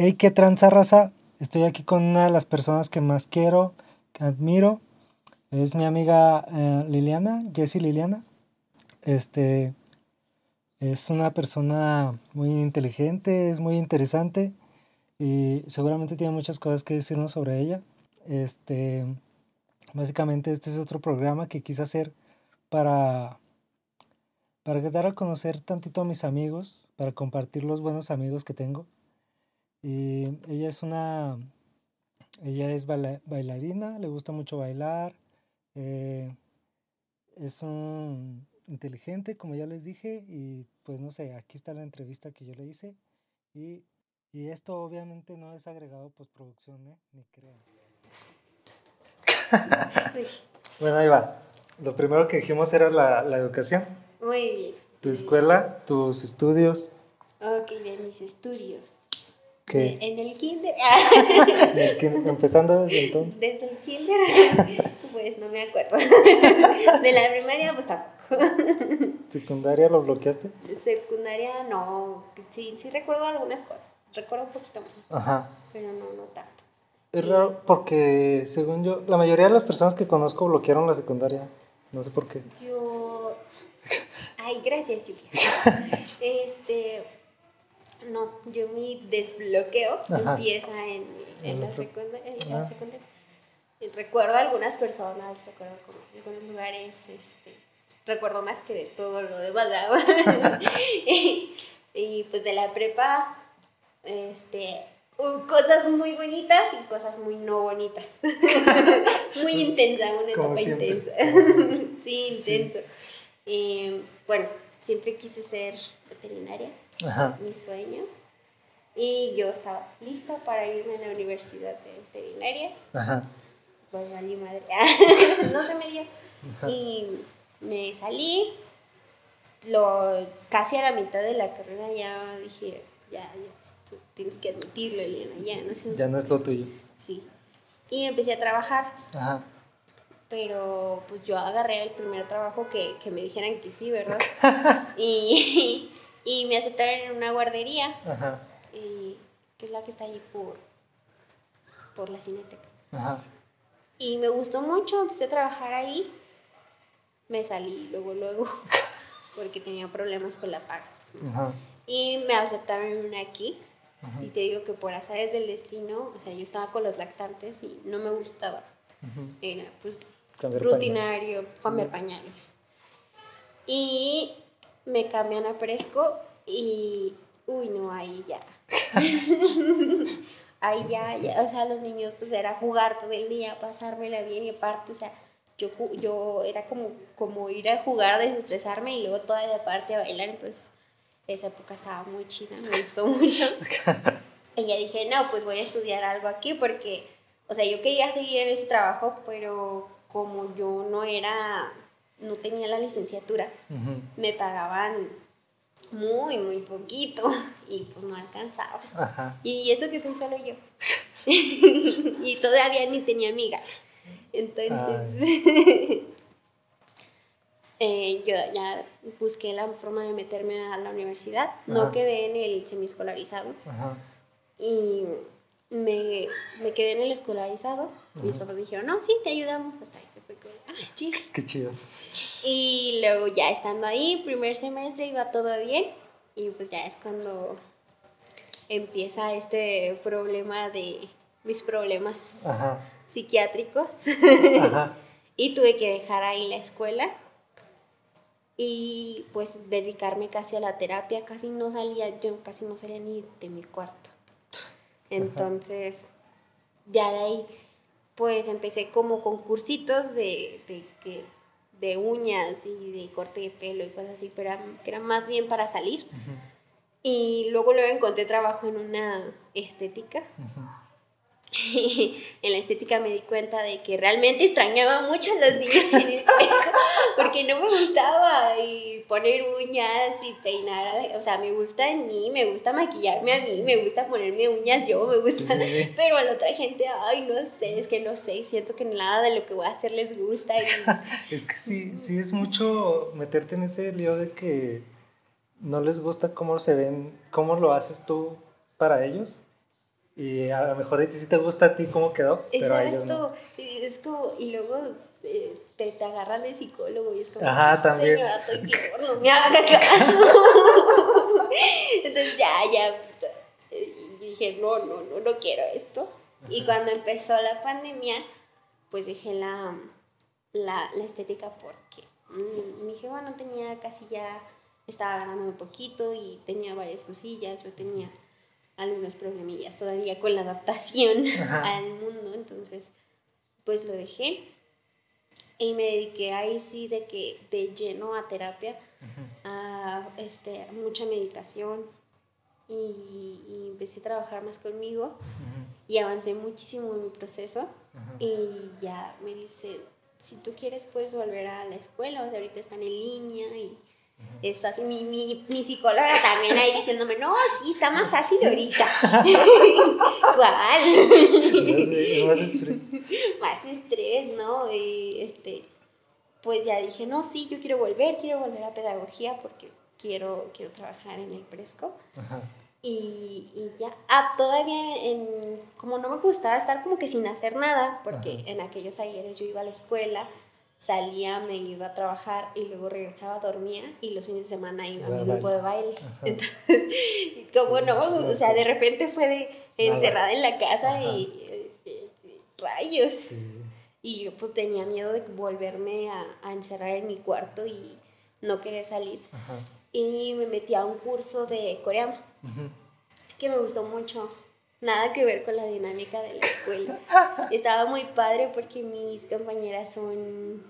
Hey, qué tranza raza. Estoy aquí con una de las personas que más quiero, que admiro. Es mi amiga eh, Liliana, Jessie Liliana. Este es una persona muy inteligente, es muy interesante y seguramente tiene muchas cosas que decirnos sobre ella. Este, básicamente este es otro programa que quise hacer para para dar a conocer tantito a mis amigos, para compartir los buenos amigos que tengo. Y ella es una, ella es bailarina, le gusta mucho bailar, eh, es un inteligente, como ya les dije, y pues no sé, aquí está la entrevista que yo le hice. Y, y esto obviamente no es agregado postproducción, ¿eh? ni crean. bueno, ahí va. Lo primero que dijimos era la, la educación. Muy bien. Tu escuela, tus estudios. Ok, bien, mis estudios. ¿Qué? En el kinder. Empezando desde entonces. Desde el kinder, pues no me acuerdo. De la primaria, pues tampoco. ¿Secundaria lo bloqueaste? Secundaria no. Sí, sí recuerdo algunas cosas. Recuerdo un poquito más. Ajá. Pero no, no tanto. Es raro porque, según yo, la mayoría de las personas que conozco bloquearon la secundaria. No sé por qué. Yo. Ay, gracias, Julia. este no, yo mi desbloqueo empieza en, en, la, secundaria, Recuerdo algunas personas, recuerdo como algunos lugares, este, recuerdo más que de todo lo demás. y, y pues de la prepa, este, cosas muy bonitas y cosas muy no bonitas. muy pues, intensa, una etapa intensa. sí, intenso. Eh, bueno, siempre quise ser veterinaria mi sueño. Y yo estaba lista para irme a la universidad de veterinaria. Ajá. Pues salí madre. no se me dio. Y me salí. Lo, casi a la mitad de la carrera ya dije, ya, ya tienes que admitirlo, Elena, ya no, es, ya no es lo tuyo. Sí. Y empecé a trabajar. Ajá. Pero pues yo agarré el primer trabajo que, que me dijeran que sí, ¿verdad? y, y me aceptaron en una guardería, Ajá. Y, que es la que está ahí por, por la cineteca. Ajá. Y me gustó mucho, empecé a trabajar ahí. Me salí luego, luego, porque tenía problemas con la paga. Ajá. Y me aceptaron en una aquí. Y te digo que por azares del destino, o sea, yo estaba con los lactantes y no me gustaba. Era pues, rutinario, cambiar pañales. Y me cambian a Fresco y, uy, no, ahí ya. ahí ya, ya, o sea, los niños pues era jugar todo el día, pasármela bien y aparte, o sea, yo, yo era como, como ir a jugar, desestresarme y luego toda la parte a bailar, entonces esa época estaba muy chida, me gustó mucho. y ya dije, no, pues voy a estudiar algo aquí porque, o sea, yo quería seguir en ese trabajo, pero como yo no era no tenía la licenciatura, me pagaban muy, muy poquito y pues no alcanzaba. Y eso que soy solo yo. y todavía ni tenía amiga. Entonces, eh, yo ya busqué la forma de meterme a la universidad. No quedé en el semiescolarizado. Y me, me, quedé en el escolarizado. Mis papás dijeron, no, sí, te ayudamos. Hasta ahí ah, Qué chido. Y luego ya estando ahí, primer semestre iba todo bien. Y pues ya es cuando empieza este problema de mis problemas psiquiátricos. y tuve que dejar ahí la escuela y pues dedicarme casi a la terapia, casi no salía, yo casi no salía ni de mi cuarto. Entonces, ya de ahí, pues empecé como con cursitos de, de, de uñas y de corte de pelo y cosas así, pero que era más bien para salir. Y luego luego encontré trabajo en una estética. en la estética me di cuenta de que realmente extrañaba mucho a los niños en el fresco porque no me gustaba y poner uñas y peinar, o sea, me gusta en mí, me gusta maquillarme a mí, me gusta ponerme uñas yo, me gusta, pero a la otra gente, ay, no sé, es que no sé, siento que nada de lo que voy a hacer les gusta. es que sí, sí es mucho meterte en ese lío de que no les gusta cómo se ven, cómo lo haces tú para ellos Y a lo mejor a ti sí te gusta a ti cómo quedó, pero a ellos no. Es como, y luego te, te, agarran de psicólogo y es como, Ajá, también. señora, estoy peor, no me haga caso. Entonces ya, ya, dije, no, no, no, no quiero esto. Y cuando empezó la pandemia, pues dejé la, la, la estética porque mm, mi jefa no tenía casi ya, estaba ganando un poquito y tenía varias cosillas, yo tenía algunos problemillas todavía con la adaptación al mundo, entonces pues lo dejé y me dediqué ahí sí de que de lleno a terapia, a este, mucha meditación. Y, empecé a trabajar más conmigo y avancé muchísimo en mi proceso. Y ya me dice, si tú quieres puedes volver a la escuela, o sea, ahorita están en línea y es fácil. Mi, mi, mi, psicóloga también ahí diciéndome, no, sí, está más fácil ahorita. ¿Cuál? más estrés. más estrés, ¿no? Y este, pues ya dije, no, sí, yo quiero volver, quiero volver a pedagogía porque quiero, quiero trabajar en el Presco. Y, y, ya, ah, todavía en, como no me gustaba estar como que sin hacer nada, porque en aquellos ayeres yo iba a la escuela, salía, me iba a trabajar y luego regresaba, dormía y los fines de semana iba a mi grupo de baile. Entonces, como no, o sea, de repente fue de encerrada en la casa y este, rayos. Y yo pues tenía miedo de volverme a, a, encerrar en mi cuarto y no querer salir. Y me metí a un curso de coreano, que me gustó mucho. Nada que ver con la dinámica de la escuela. Estaba muy padre porque mis compañeras son,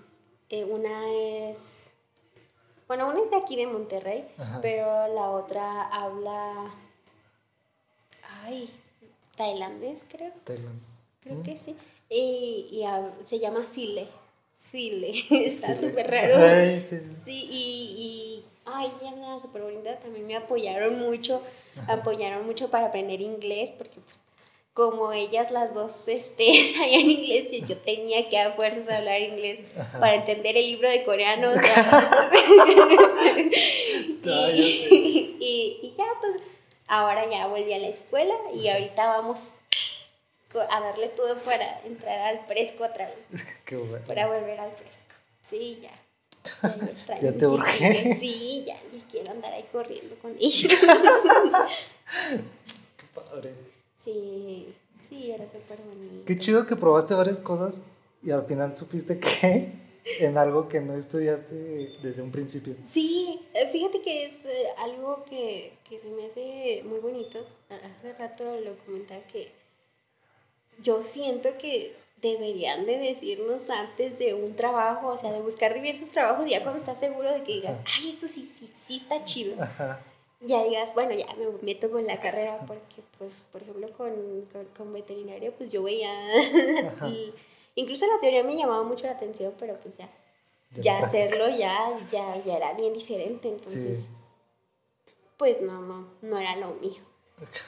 eh, una es, bueno, una es de aquí de Monterrey, pero la otra habla, ay, tailandés creo. Tailandés. Creo mm. que sí. Y, y se llama File. File. Está súper raro. sí, sí. sí, y, y ay, ellas eran súper bonitas. También me apoyaron mucho apoyaron mucho para aprender inglés, porque pues, como ellas las dos este, sabían inglés y yo tenía que a fuerzas hablar inglés para entender el libro de coreano. y, y, ya, pues ahora ya volví a la escuela y ahorita vamos a darle todo para entrar al fresco otra vez. Qué bueno. Para volver al fresco. Sí, ya. Ya, te urgé. Sí, ya, ya quiero andar ahí corriendo con ellos. Qué padre. Sí, sí, era súper bonito. Qué chido que probaste varias cosas y al final supiste que en algo que no estudiaste desde un principio. Sí, eh, fíjate que es eh, algo que, que se me hace muy bonito. Hace rato lo comentaba que yo siento que deberían de decirnos antes de un trabajo, o sea, de buscar diversos trabajos, ya cuando estás seguro de que digas, ay, esto sí, sí, sí está chido. Ya digas, bueno, ya me meto con la carrera, porque, pues, por ejemplo, con, con, veterinario, pues yo veía, incluso la teoría me llamaba mucho la atención, pero pues ya, ya, hacerlo ya, ya, ya era bien diferente, entonces, pues no, no, no era lo mío.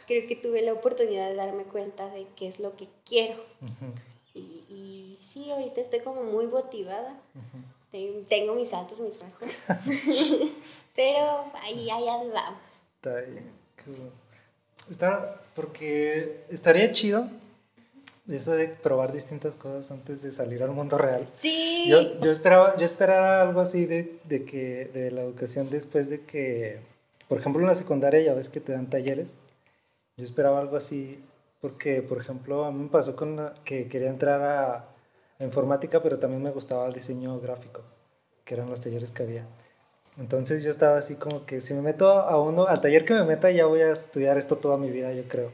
Creo que tuve la oportunidad de darme cuenta de qué es lo que quiero. Y, y sí, ahorita estoy como muy motivada. Tengo mis altos, mis bajos. Pero ahí, ahí andamos. Está bien. Está, porque estaría chido eso de probar distintas cosas antes de salir al mundo real. Sí. Yo, yo, esperaba, yo esperaba algo así de, de, que, de la educación después de que, por ejemplo, en la secundaria ya ves que te dan talleres. Yo esperaba algo así porque, por ejemplo, a mí me pasó con que quería entrar a, informática, pero también me gustaba el diseño gráfico, que eran los talleres que había. Entonces yo estaba así como que si me meto a uno, al taller que me meta ya voy a estudiar esto toda mi vida, yo creo.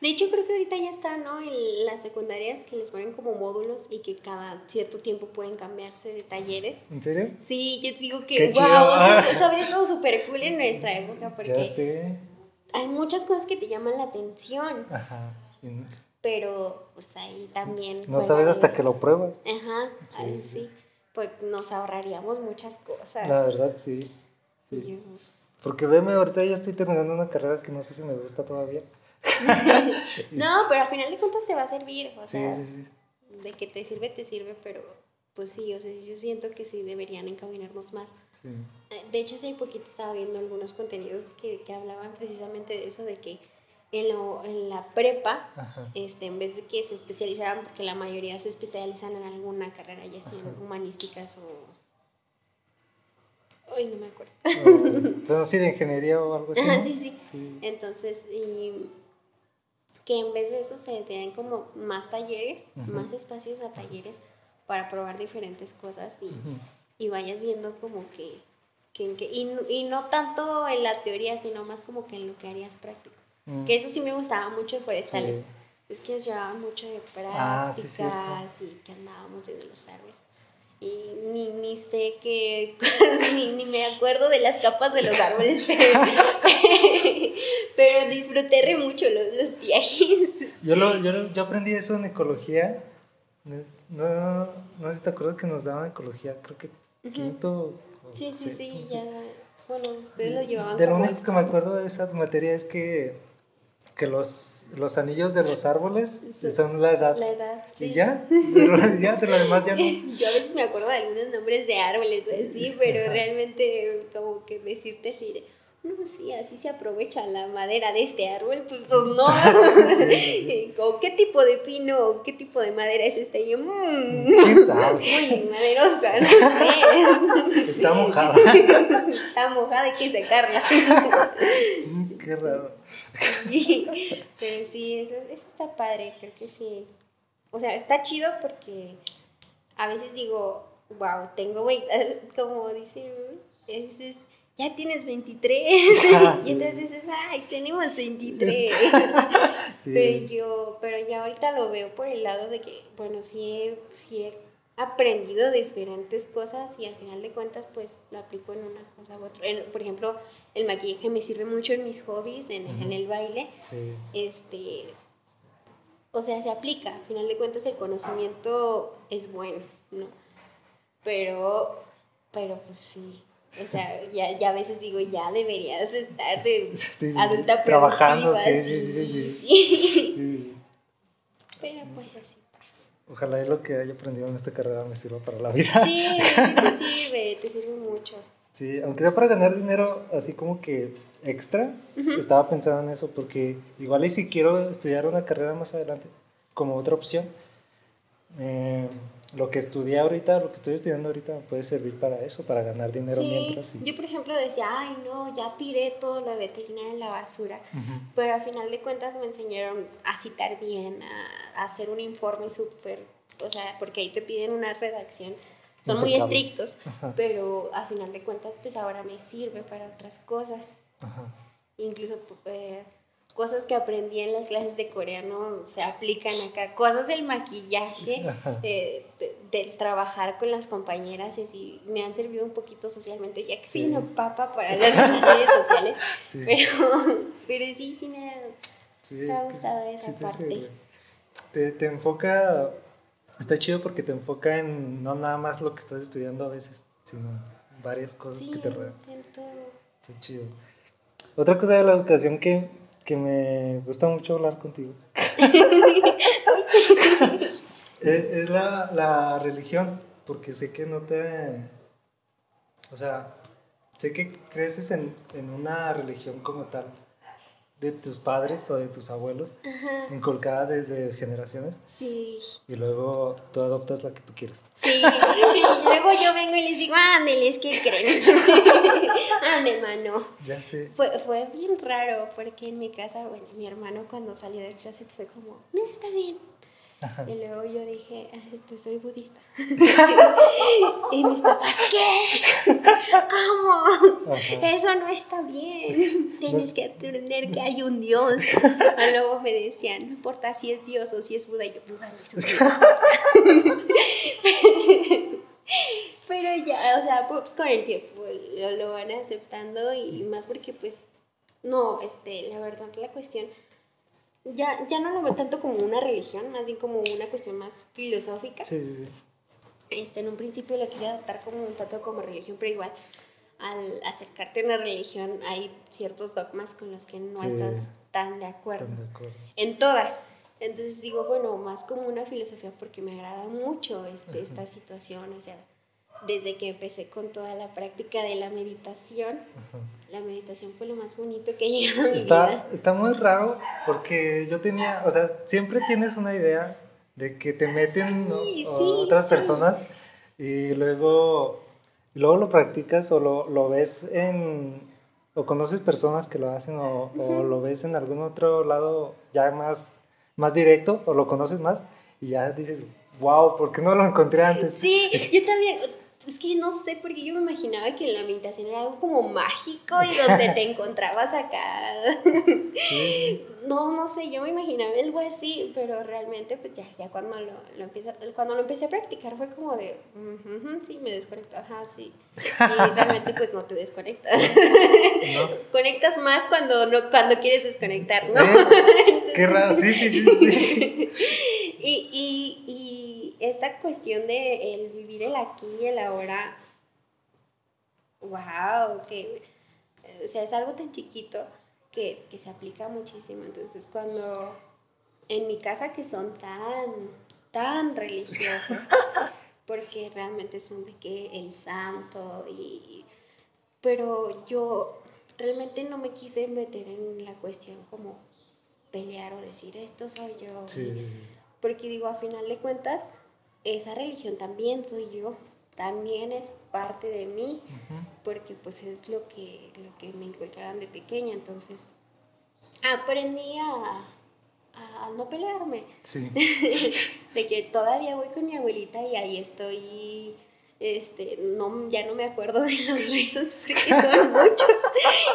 De hecho, creo que ahorita ya está, ¿no? En las secundarias que les ponen como módulos y que cada cierto tiempo pueden cambiarse de talleres. ¿En serio? Sí, yo digo que, wow, ah. eso, habría estado súper cool en nuestra época porque... Ya sé hay muchas cosas que te llaman la atención. Ajá. Pero pues ahí también... No sabes hasta que lo pruebas. Ajá, sí, sí. Pues nos ahorraríamos muchas cosas. La verdad, sí. sí. Porque veme, ahorita yo estoy terminando una carrera que no sé si me gusta todavía. no, pero al final de cuentas te va a servir. O sea, sí, sí, de que te sirve, te sirve, pero pues sí, o sea, yo siento que sí deberían encaminarnos más. Eh, de hecho, hace poquito estaba viendo algunos contenidos que, que, hablaban precisamente de eso, de que en, lo, en la prepa, este, en vez de que se especializaran, porque la mayoría se especializan en alguna carrera, ya sea en humanísticas o... Ay, no me acuerdo. pero sí, de ingeniería o algo así. sí, sí, Entonces, y que en vez de eso se den como más talleres, más espacios a talleres para probar diferentes cosas y, y vayas viendo como que, que, que y, y, no tanto en la teoría, sino más como que en lo que harías práctico. Mm. Que eso sí me gustaba mucho de forestales. Es que nos llevaban mucho de ah, prácticas y que andábamos viendo los árboles. Y ni, ni sé que, ni, ni, me acuerdo de las capas de los árboles, pero, pero disfruté re mucho los, los viajes. Yo, lo, yo, yo aprendí eso en ecología. No, no, no sé si te acuerdas que nos daban ecología, creo que quinto. Sí, sí, sí, ya. Bueno, ustedes lo llevaban. De lo único que me acuerdo de esa materia es que que los, los anillos de los árboles son la edad. La edad, sí. ¿Y ya? ya, de lo demás ya no. Yo a veces me acuerdo de algunos nombres de árboles o así, pero realmente como que decirte así no, sí, así se aprovecha la madera de este árbol, pues, pues no. o qué tipo de pino, qué tipo de madera es esta. Y yo, mmm, muy maderosa, no sé. Está mojada. Está mojada, hay que secarla. qué raro. pero sí, eso, eso está padre, creo que sí. O sea, está chido porque a veces digo, wow, tengo, como dice, es, ya tienes 23. Ah, y entonces dices, ay, tenemos 23. Pero yo, pero ya ahorita lo veo por el lado de que, bueno, sí sí he aprendido diferentes cosas y al final de cuentas pues lo aplico en una cosa u otra. por ejemplo, el maquillaje me sirve mucho en mis hobbies, en, en el baile. Este, o sea, se aplica, al final de cuentas el conocimiento es bueno, ¿no? Pero, pero pues sí. O sea, ya, ya a veces digo, ya deberías estar de adulta Trabajando, sí, sí, sí, Pero pues así. Ojalá y lo que haya aprendido en esta carrera me sirva para la vida. Sí, sí te sirve, te sirve mucho. Sí, aunque sea para ganar dinero así como que extra, estaba pensando en eso, porque igual y si quiero estudiar una carrera más adelante, como otra opción, eh, lo que estudié ahorita, lo que estoy estudiando ahorita me puede servir para eso, para ganar dinero mientras. Yo, por ejemplo, decía, ay, no, ya tiré todo lo veterinario en la basura, pero al final de cuentas me enseñaron a citar bien, a, hacer un informe súper, o sea, porque ahí te piden una redacción. Son muy estrictos, pero a final de cuentas, pues ahora me sirve para otras cosas. Incluso eh, cosas que aprendí en las clases de coreano se aplican acá, cosas del maquillaje, eh, del trabajar con las compañeras y así me han servido un poquito socialmente, ya que soy una papa para las relaciones sociales, pero, pero sí, sí me ha, gustado esa parte. Te, te, enfoca, está chido porque te enfoca en no nada más lo que estás estudiando a veces, sino varias cosas que te rodean. Está chido. Otra cosa de la educación que que me gusta mucho hablar contigo. es, la, la, religión, porque sé que no te... O sea, sé que creces en, en una religión como tal de tus padres o de tus abuelos, inculcada desde generaciones. Sí. Y luego tú adoptas la que tú quieres. Sí. y luego yo vengo y les digo, ándeles, ¿qué creen? Ande, mano. Ya sé. Fue, fue bien raro porque en mi casa, bueno, mi hermano cuando salió del closet fue como, no, está bien. Y luego yo dije, pues soy budista. y mis papás, ¿qué? ¿Cómo? Eso no está bien. Tienes que aprender que hay un Dios. Y luego me decían, no importa si es Dios o si es Buda. Y yo, Buda no es Pero ya, o sea, pues, con el tiempo lo, lo van aceptando y más porque pues, no, este, la verdad, la cuestión ya, ya no lo veo tanto como una religión, más bien como una cuestión más filosófica. Sí, sí, sí. Este, en un principio lo quise adoptar como un tanto como religión, pero igual al acercarte a una religión hay ciertos dogmas con los que no estás tan de acuerdo. Tan de acuerdo. En todas. Entonces digo, bueno, más como una filosofía porque me agrada mucho este, esta situación, o sea, desde que empecé con toda la práctica de la meditación, la meditación fue lo más bonito que ha llegado a mi está, vida. Está muy raro porque yo tenía, o sea, siempre tienes una idea de que te meten otras personas y luego, luego lo practicas o lo, lo, ves en, o conoces personas que lo hacen o, o, lo ves en algún otro lado ya más, más directo o lo conoces más y ya dices, wow, ¿por qué no lo encontré antes? Sí, yo también es que no sé, porque yo me imaginaba que la meditación era algo como mágico y donde te encontrabas acá. no, no sé, yo me imaginaba algo así, pero realmente, pues ya, ya cuando lo, lo empieza, cuando lo empecé a practicar fue como de, sí, me desconecto, ajá, sí. Y realmente, pues no te desconectas. Conectas más cuando, no, cuando quieres desconectar, ¿no? Qué raro, sí, sí, sí. sí. y, y, y esta cuestión de el vivir el aquí y el ahora, wow, que, o sea, es algo tan chiquito que, que se aplica muchísimo. Entonces, cuando en mi casa que son tan, tan religiosas, porque realmente son de que el santo y... Pero yo realmente no me quise meter en la cuestión como pelear o decir esto soy yo. Porque digo, a final de cuentas, esa religión también soy yo, también es parte de mí, porque pues es lo que, lo que me inculcaban de pequeña, entonces aprendí a, a no pelearme. Sí. de que todavía voy con mi abuelita y ahí estoy este, no, ya no me acuerdo de los rezos porque son muchos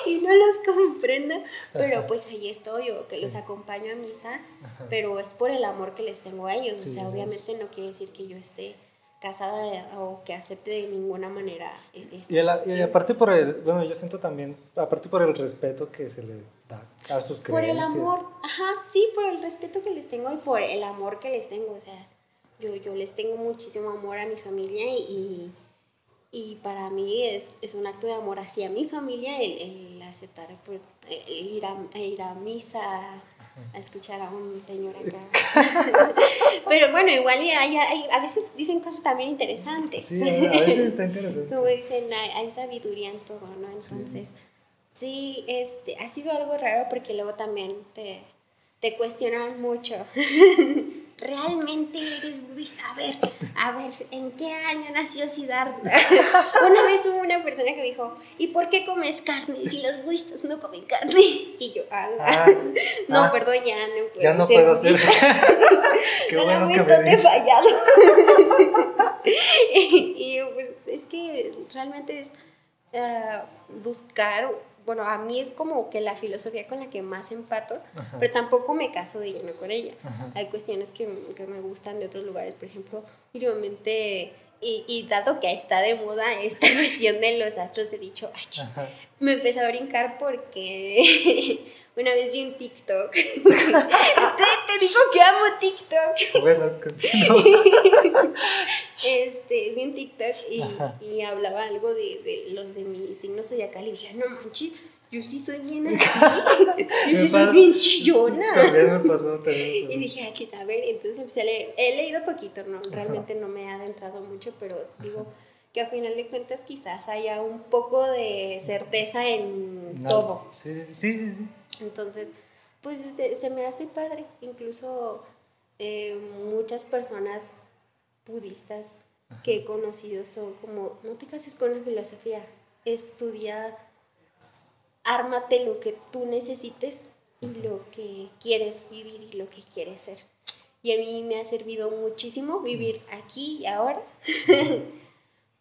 y no los comprendo, pero pues ahí estoy o que los acompaño a misa, pero es por el amor que les tengo a ellos, o sea, obviamente no quiere decir que yo esté casada o que acepte de ninguna manera. E-, y, y, aparte por el, bueno, yo siento también, aparte por el respeto que se le da a sus creencias. Por el amor, ajá, sí, por el respeto que les tengo y por el amor que les tengo, o sea, yo, yo les tengo muchísimo amor a mi familia y, y para mí es, es, un acto de amor hacia mi familia el, el aceptar, pues, ir, a, ir a misa, a escuchar a un señor acá. Pero bueno, igual hay, hay, a veces dicen cosas también interesantes. Sí, a veces está interesante. Como dicen, hay, hay, sabiduría en todo, ¿no? Entonces, sí. sí, este, ha sido algo raro porque luego también te, te cuestionan mucho. ¿realmente eres budista? A ver, a ver, ¿en qué año nació Siddhartha? Una vez hubo una persona que me dijo, ¿y por qué comes carne si los budistas no comen carne? Y yo, ala. Ah, no, ah, perdón, ya no puedo Ya no ser puedo ser. qué bueno que me he fallado. y, pues, es que realmente es uh, buscar bueno, a mí es como que la filosofía con la que más empato, pero tampoco me caso de lleno con ella. Hay cuestiones que, que, me gustan de otros lugares, por ejemplo, últimamente, y, y, dado que está de moda esta cuestión de los astros, he dicho, ay, me empecé a brincar porque una vez vi un TikTok. te, te, digo que amo TikTok. Bueno, este, vi un TikTok y, y hablaba algo de, de, los de mi signo zodiacal y dije, no manches, yo sí soy bien así. yo sí soy bien chillona. También me pasó, también Y dije, ah, a ver, entonces empecé a leer. He leído poquito, ¿no? Realmente no me ha adentrado mucho, pero digo que a final de cuentas quizás haya un poco de certeza en todo. Sí, sí, sí, sí, Entonces, pues se, me hace padre. Incluso eh, muchas personas budistas que he conocido son como, no te cases con la filosofía, estudia, ármate lo que tú necesites y lo que quieres vivir y lo que quieres ser. Y a mí me ha servido muchísimo vivir aquí y ahora.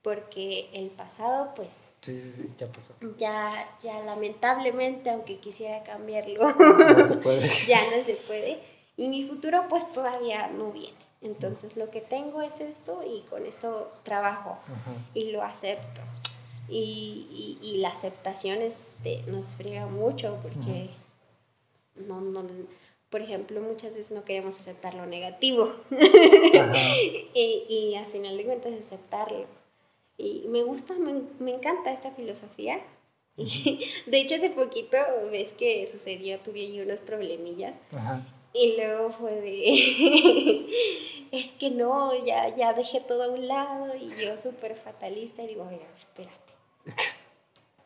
porque el pasado, pues... Sí, sí, sí, ya pasó. Ya, ya lamentablemente, aunque quisiera cambiarlo, no se puede. ya no se puede. Y mi futuro, pues todavía no viene. Entonces lo que tengo es esto y con esto trabajo y lo acepto. Y, y, y, la aceptación este, nos friega mucho porque no, no, por ejemplo, muchas veces no queremos aceptar lo negativo y, y al final de cuentas aceptarlo. Y me gusta, me, me encanta esta filosofía. Y de hecho, hace poquito, ves que sucedió, tuve ahí unos problemillas. Y luego fue de, es que no, ya, ya dejé todo a un lado y yo súper fatalista y digo, a ver, espérate.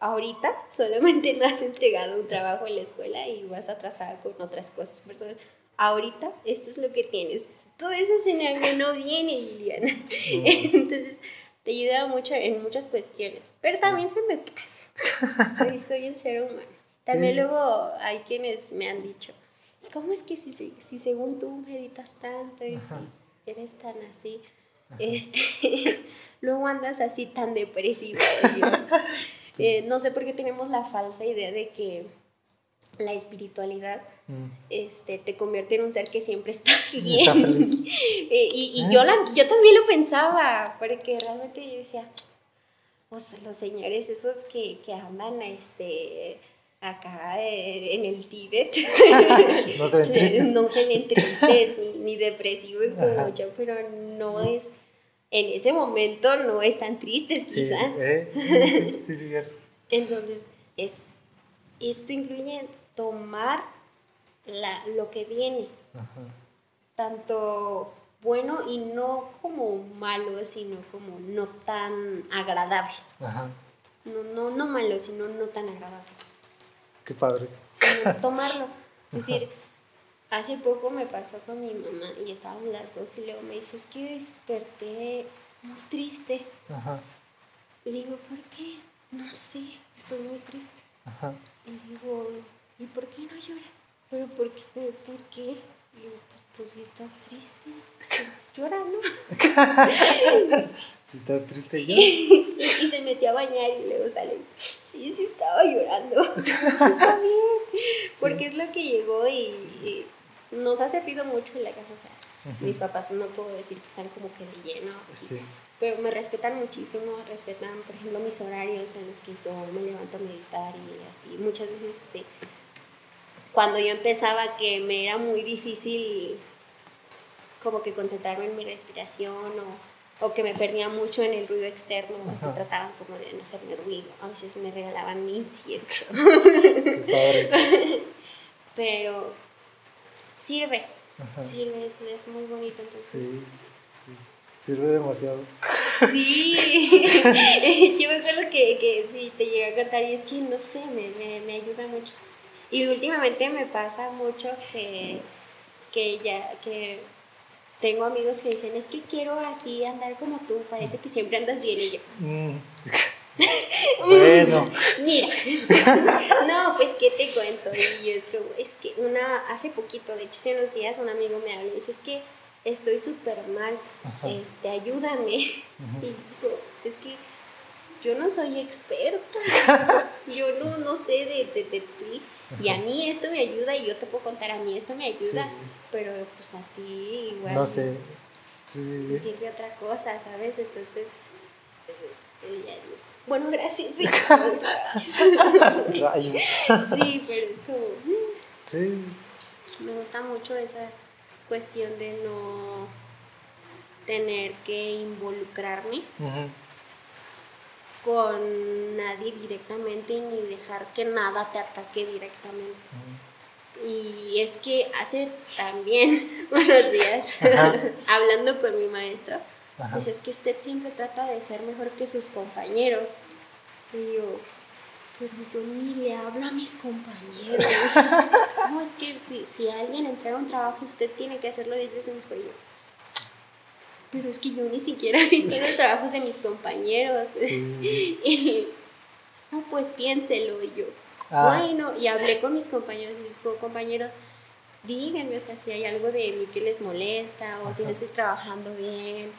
Ahorita solamente no has entregado un trabajo en la escuela y vas atrasada con otras cosas personales. Ahorita esto es lo que tienes. Todo ese escenario no viene, Liliana. Entonces, te ayuda mucho en muchas cuestiones. Pero también se me pasa. Hoy soy un ser humano. También luego hay quienes me han dicho, ¿cómo es que si, si según tú meditas tanto y si eres tan así, este, luego andas así tan depresiva? Eh, no sé por qué tenemos la falsa idea de que la espiritualidad mm. este, te convierte en un ser que siempre está bien. Eh, y, y yo, la, yo también lo pensaba, porque realmente yo decía, pues los señores esos que, que andan este, acá eh, en el Tíbet no se ven tristes, no se ven tristes ni, ni, depresivos como yo, pero no es en ese momento no están tristes quizás. Eh, sí, sí, cierto. Entonces, es, esto incluye tomar la, lo que viene, tanto bueno y no como malo, sino como no tan agradable. No, no, no malo, sino no tan agradable. Qué padre. Sino tomarlo. Es decir, Hace poco me pasó con mi mamá y estábamos las dos y luego me dice, es que desperté muy triste. Ajá. Le digo, ¿por qué? No sé, estoy muy triste. Ajá. Y le digo, ¿y por qué no lloras? ¿Pero por qué? ¿Por qué? Y digo, pues, si estás triste, pues, llora, ¿no? si estás triste, llora. y, se metió a bañar y luego sale, sí, sí estaba llorando. Está bien, porque es lo que llegó y nos ha servido mucho en la casa. O sea, mis papás no puedo decir que están como que de lleno. Pero me respetan muchísimo, respetan, por ejemplo, mis horarios en los que yo me levanto a meditar y así. Muchas veces, este, cuando yo empezaba, que me era muy difícil como que concentrarme en mi respiración o, o que me perdía mucho en el ruido externo, así trataban como de no hacerme ruido. A veces me regalaban mi incienso. Pero sirve. Sirve, es, es, muy bonito entonces. Sí, sí. Sirve demasiado. Sí, yo me acuerdo que, que sí, te llegué a cantar y es que no sé, me, me, me ayuda mucho. Y últimamente me pasa mucho que, que ya, que tengo amigos que dicen, es que quiero así andar como tú, parece que siempre andas bien y yo. Mm. Bueno. Mira, no, pues qué te cuento. Y yo es que, es que una, hace poquito, de hecho, hace unos días un amigo me habla y dice, es que estoy súper mal, este, ayúdame. Y digo, es que yo no soy experta, yo no, no sé de, de, de ti. Y a mí esto me ayuda y yo te puedo contar, a mí esto me ayuda, pero pues a ti igual. No sé. Sí. Te sirve otra cosa, ¿sabes? Entonces, eh, bueno, gracias. Sí, sí pero es como... Sí. Me gusta mucho esa cuestión de no tener que involucrarme con nadie directamente ni dejar que nada te ataque directamente. Y es que hace también unos días, hablando con mi pues es que usted siempre trata de ser mejor que sus compañeros. Y yo, pero yo ni le hablo a mis compañeros. no, es que si, si alguien entra a un trabajo, usted tiene que hacerlo 10 veces mejor yo. Pero es que yo ni siquiera he visto los trabajos de mis compañeros. y, no, pues piénselo. Y yo, ah. bueno, y hablé con mis compañeros y mis compañeros, díganme, o sea, si hay algo de mí que les molesta o si no estoy trabajando bien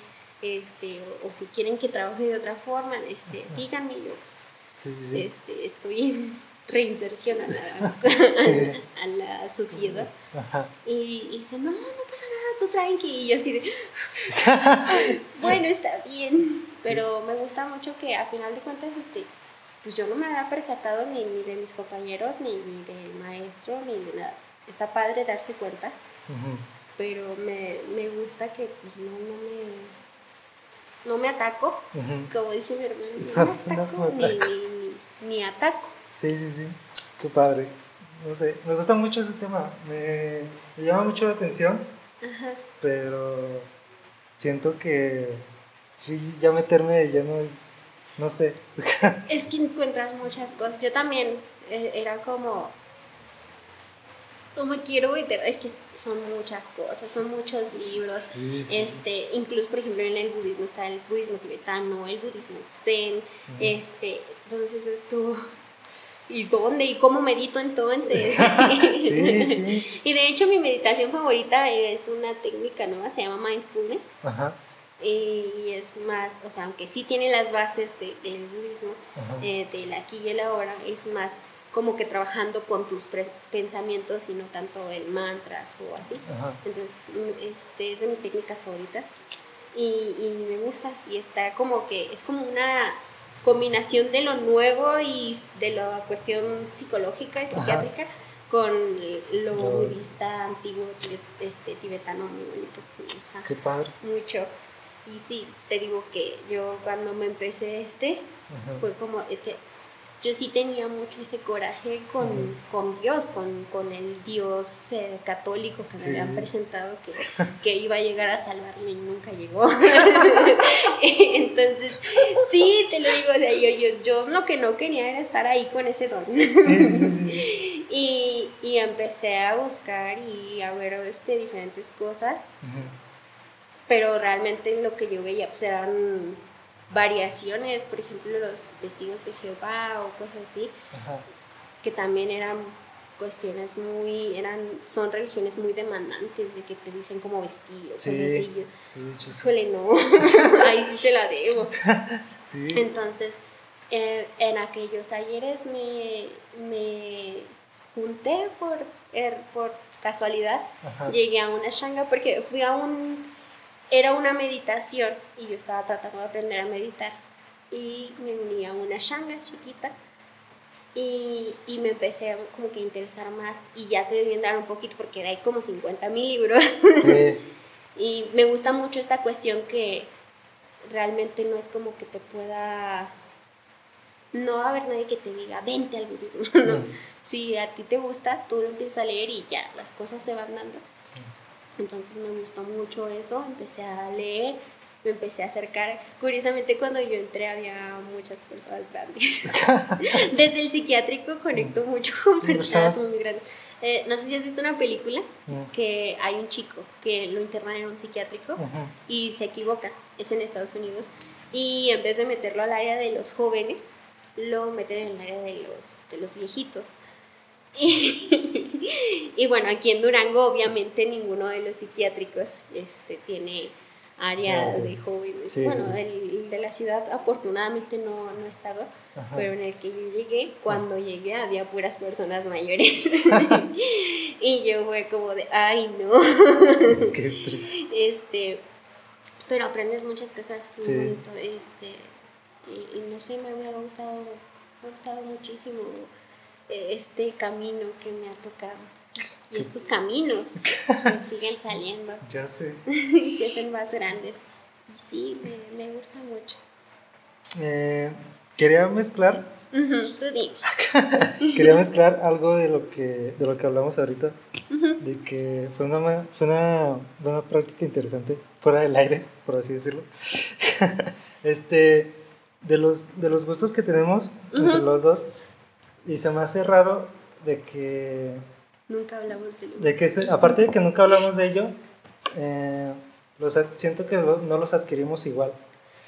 este, o, si quieren que trabaje de otra forma, este, díganme yo, pues, Este, estoy en reinserción a la, a la sociedad. Y, y, dice, no, no pasa nada, tú tranqui. Y yo así de, bueno, está bien. Pero me gusta mucho que a final de cuentas, este, pues yo no me había percatado ni, ni de mis compañeros, ni, ni, del maestro, ni de nada. Está padre darse cuenta, pero me, me gusta que pues no, no me no me ataco, como dice mi hermano, no me ataco, ni, ni, ataco. Sí, sí, sí, qué padre. No sé, me gusta mucho ese tema, me, llama mucho la atención, pero siento que sí, ya meterme ya no es no sé. es que encuentras muchas cosas. Yo también eh, era como, no me quiero meter, es que son muchas cosas, son muchos libros. Este, incluso por ejemplo en el budismo está el budismo tibetano, el budismo zen, este, entonces es como ¿y dónde? ¿Y cómo medito entonces? Y de hecho mi meditación favorita es una técnica nueva, se llama mindfulness. y es más, o sea, aunque sí tiene las bases del budismo, eh, del aquí y el ahora, es más como que trabajando con tus pensamientos y no tanto en mantras o así. Entonces, mm, este, es de mis técnicas favoritas y, y, me gusta y está como que es como una combinación de lo nuevo y de la cuestión psicológica y psiquiátrica con lo budista antiguo este, tibetano muy bonito. Me gusta Qué padre. Mucho. Y sí, te digo que yo cuando me empecé este, fue como, es que yo sí tenía mucho ese coraje con, con Dios, con, con, el Dios eh, católico que me habían presentado que, que, iba a llegar a salvarme y nunca llegó. Entonces, sí, te lo digo, o sea, yo, yo, yo, lo que no quería era estar ahí con ese don. y, y, empecé a buscar y a ver este, diferentes cosas, pero realmente lo que yo veía pues eran variaciones, por ejemplo, los testigos de Jehová o cosas así, que también eran cuestiones muy, eran, son religiones muy demandantes de que te dicen cómo vestir o cosas así. sí, no, ahí sí te la debo. Entonces, eh, en aquellos ayeres me, me junté por, er, por casualidad, llegué a una shanga porque fui a un era una meditación y yo estaba tratando de aprender a meditar y me uní a una shanga chiquita y, y, me empecé a como que interesar más y ya te debí dar un poquito porque hay como 50 mil libros y me gusta mucho esta cuestión que realmente no es como que te pueda no va a haber nadie que te diga vente al budismo ¿no? Mm. si a ti te gusta tú lo empiezas a leer y ya las cosas se van dando entonces me gustó mucho eso, empecé a leer, me empecé a acercar. Curiosamente cuando yo entré había muchas personas grandes. Desde el psiquiátrico conecto mucho con personas muy grandes. Eh, no sé si has visto una película mm. que hay un chico que lo internan en un psiquiátrico y se equivoca, es en Estados Unidos, y en vez de meterlo al área de los jóvenes, lo meten en el área de los, de los viejitos. Y, bueno, aquí en Durango obviamente ninguno de los psiquiátricos este, tiene área de jóvenes. Bueno, el, de la ciudad afortunadamente no, no he estado, pero en el que yo llegué, cuando llegué había puras personas mayores. y yo fue como de, ay no. Qué estrés. Este, pero aprendes muchas cosas muy bonito. Este, y, y, no sé, me, me ha gustado, me ha gustado muchísimo este camino que me ha tocado. Y estos caminos que siguen saliendo. Ya sé. se hacen más grandes. Y sí, me, gusta mucho. Eh, quería mezclar. tú quería mezclar algo de lo que, de lo que hablamos ahorita. De que fue una, fue una, una práctica interesante, fuera del aire, por así decirlo. este, de los, de los gustos que tenemos entre los dos y se me hace raro de que... Nunca hablamos de ello. De que aparte de que nunca hablamos de ello, eh, los, siento que no los adquirimos igual.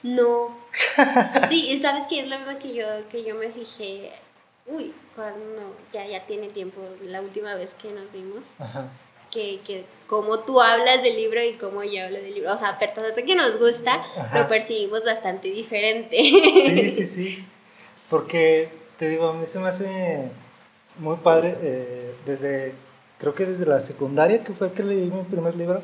No. Sí, sabes que es la verdad que yo, que yo me fijé, uy, cuando ya, ya tiene tiempo, la última vez que nos vimos, Ajá. que, que como tú hablas del libro y como yo hablo del libro, o sea, a que nos gusta, lo percibimos bastante diferente. Sí, sí, sí, porque te digo, a mí se me hace muy padre eh, desde, creo que desde la secundaria, que fue que leí mi primer libro.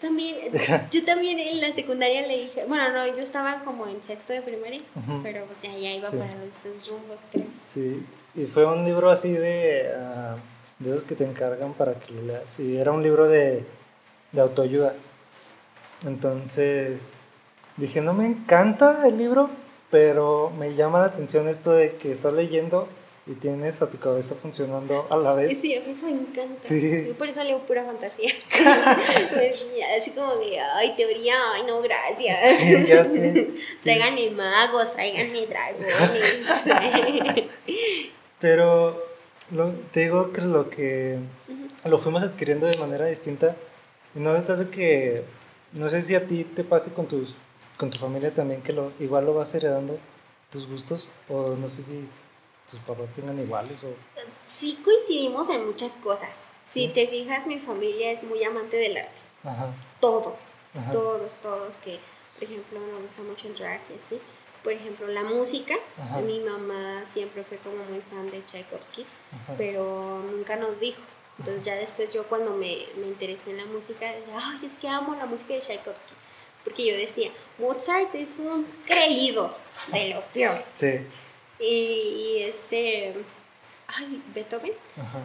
También, yo también en la secundaria leí, bueno, no, yo estaba como en sexto de primaria, pero pues ya, ya iba para esos rumbos, creo. Sí, y fue un libro así de, uh, de esos que te encargan para que lo leas, y era un libro de, de autoayuda. Entonces, dije, no me encanta el libro, pero me llama la atención esto de que estás leyendo y tienes a tu cabeza funcionando a la vez. Sí, a mí eso me encanta. Sí. Yo por eso leo pura fantasía. Pues, así como de, ay, teoría, ay, no, gracias. Sí, ya sé. tráiganme magos, tráiganme dragones. Pero lo, te digo que lo que lo fuimos adquiriendo de manera distinta. Y no de que, no sé si a ti te pase con, tus, con tu familia también, que lo, igual lo vas heredando tus gustos, o no sé si tus papás tengan iguales o... Sí coincidimos en muchas cosas. Si te fijas, mi familia es muy amante del arte. Ajá. Todos, todos, todos, que por ejemplo me gusta mucho el drag y así. Por ejemplo, la música, mi mamá siempre fue como muy fan de Tchaikovsky, pero nunca nos dijo. Entonces ya después yo cuando me, me interesé en la música, ay, es que amo la música de Tchaikovsky. Porque yo decía, Mozart es un creído de lo peor. Sí. Y, este, ay, Beethoven,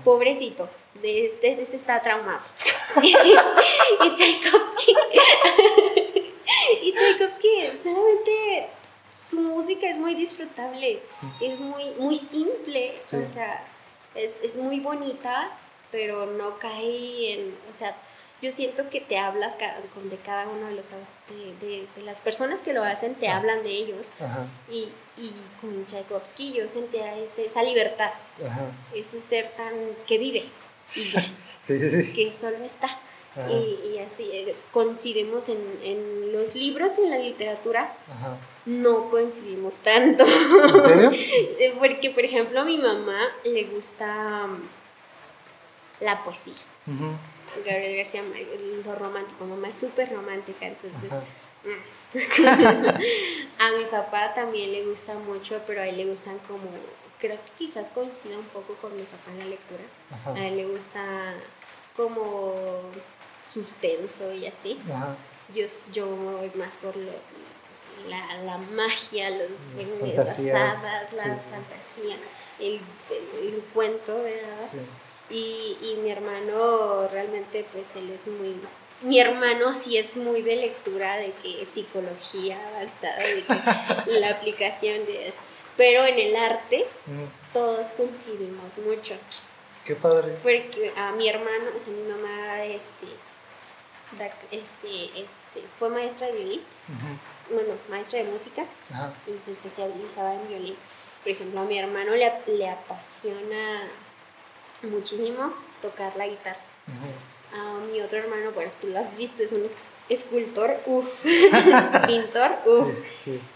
pobrecito, desde de, está traumado. y Tchaikovsky, y Tchaikovsky solamente su música es muy disfrutable, es muy, muy simple, o sea, es, es muy bonita, pero no cae en, o sea, yo siento que te habla con de cada uno de los de, de, las personas que lo hacen te hablan de ellos y, y con Tchaikovsky yo sentía ese, esa libertad ese ser tan que vive y ya sí, sí. que solo está. Y, y, así eh, coincidimos en, en, los libros y en la literatura no coincidimos tanto. ¿En serio? porque por ejemplo a mi mamá le gusta um, la poesía Gabriel García lo romántico, mamá es súper romántica, entonces... Mm. a mi papá también le gusta mucho, pero a él le gustan como, creo que quizás coincida un poco con mi papá en la lectura. A él le gusta como suspenso y así. Yo, yo voy más por lo, la, la, magia, los mm, las hadas, la fantasía, el, el, cuento, ¿verdad? Y, y mi hermano realmente pues él es muy mi hermano sí es muy de lectura de que psicología avanzada, de que la aplicación de eso. Pero en el arte todos coincidimos mucho. Qué padre. Porque a mi hermano, o sea, mi mamá este, este, este, fue maestra de violín, bueno, maestra de música, y se especializaba en violín. Por ejemplo, a mi hermano le, le apasiona muchísimo tocar la guitarra. A mi otro hermano, bueno, tú lo has visto, es un escultor, uff, pintor, uff.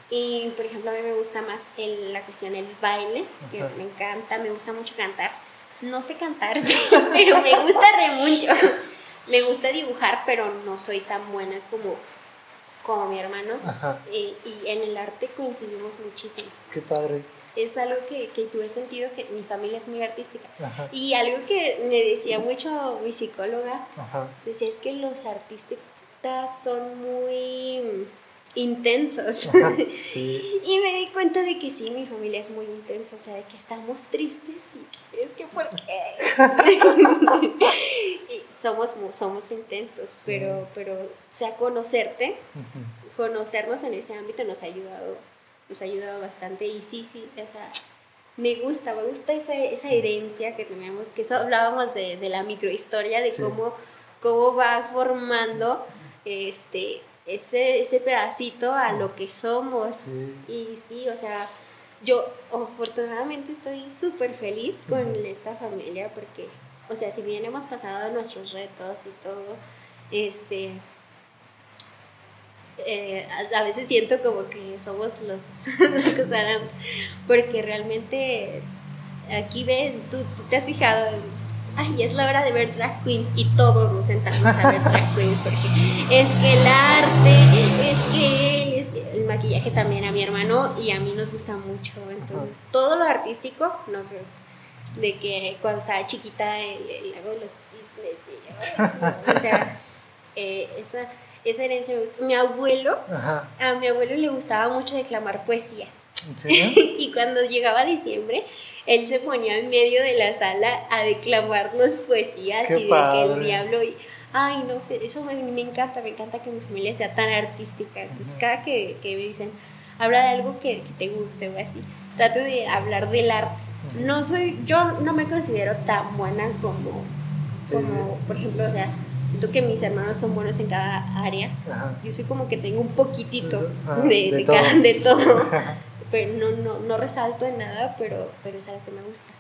Y por ejemplo, a mí me gusta más el, la cuestión del baile, que me encanta, me gusta mucho cantar. No sé cantar, pero me gusta re mucho. Me gusta dibujar, pero no soy tan buena como, como mi hermano. y en el arte coincidimos muchísimo. Qué padre es algo que, que, yo he sentido que mi familia es muy artística. Y algo que me decía mucho mi psicóloga, decía es que los artistas son muy intensos. y me di cuenta de que sí, mi familia es muy intensa, o sea, de que estamos tristes y es que ¿por qué? somos, somos intensos, pero, pero, o sea, conocerte, conocernos en ese ámbito nos ha ayudado nos ha ayudado bastante. Y sí, sí, o sea, me gusta, me gusta esa, esa herencia que tenemos, que eso hablábamos de, de la microhistoria, de cómo, cómo va formando este, ese, ese pedacito a lo que somos. Y sí, o sea, yo afortunadamente estoy súper feliz con esta familia porque, o sea, si bien hemos pasado nuestros retos y todo, este, eh, a, veces siento como que somos los Locos Adams, porque realmente aquí ven, tú, te has fijado, ay, es la hora de ver drag queens y todos nos sentamos a ver drag queens, porque es que el arte, es que él, es que el maquillaje también a mi hermano y a mí nos gusta mucho, entonces todo lo artístico nos gusta. De que cuando estaba chiquita, el, los o sea, eh, esa esa herencia me gusta. Mi abuelo, a mi abuelo le gustaba mucho declamar poesía. y cuando llegaba diciembre, él se ponía en medio de la sala a declamarnos poesías y de que el diablo... Y, ay, no sé, eso me, me, encanta, me encanta que mi familia sea tan artística. Entonces, cada que, que me dicen, habla de algo que, te guste o así. Trato de hablar del arte. No soy, yo no me considero tan buena como, como por ejemplo, o sea, siento que mis hermanos son buenos en cada área. Yo soy como que tengo un poquitito de, de, todo. de todo. pero no, no, no resalto en nada, pero, pero es algo que me gusta.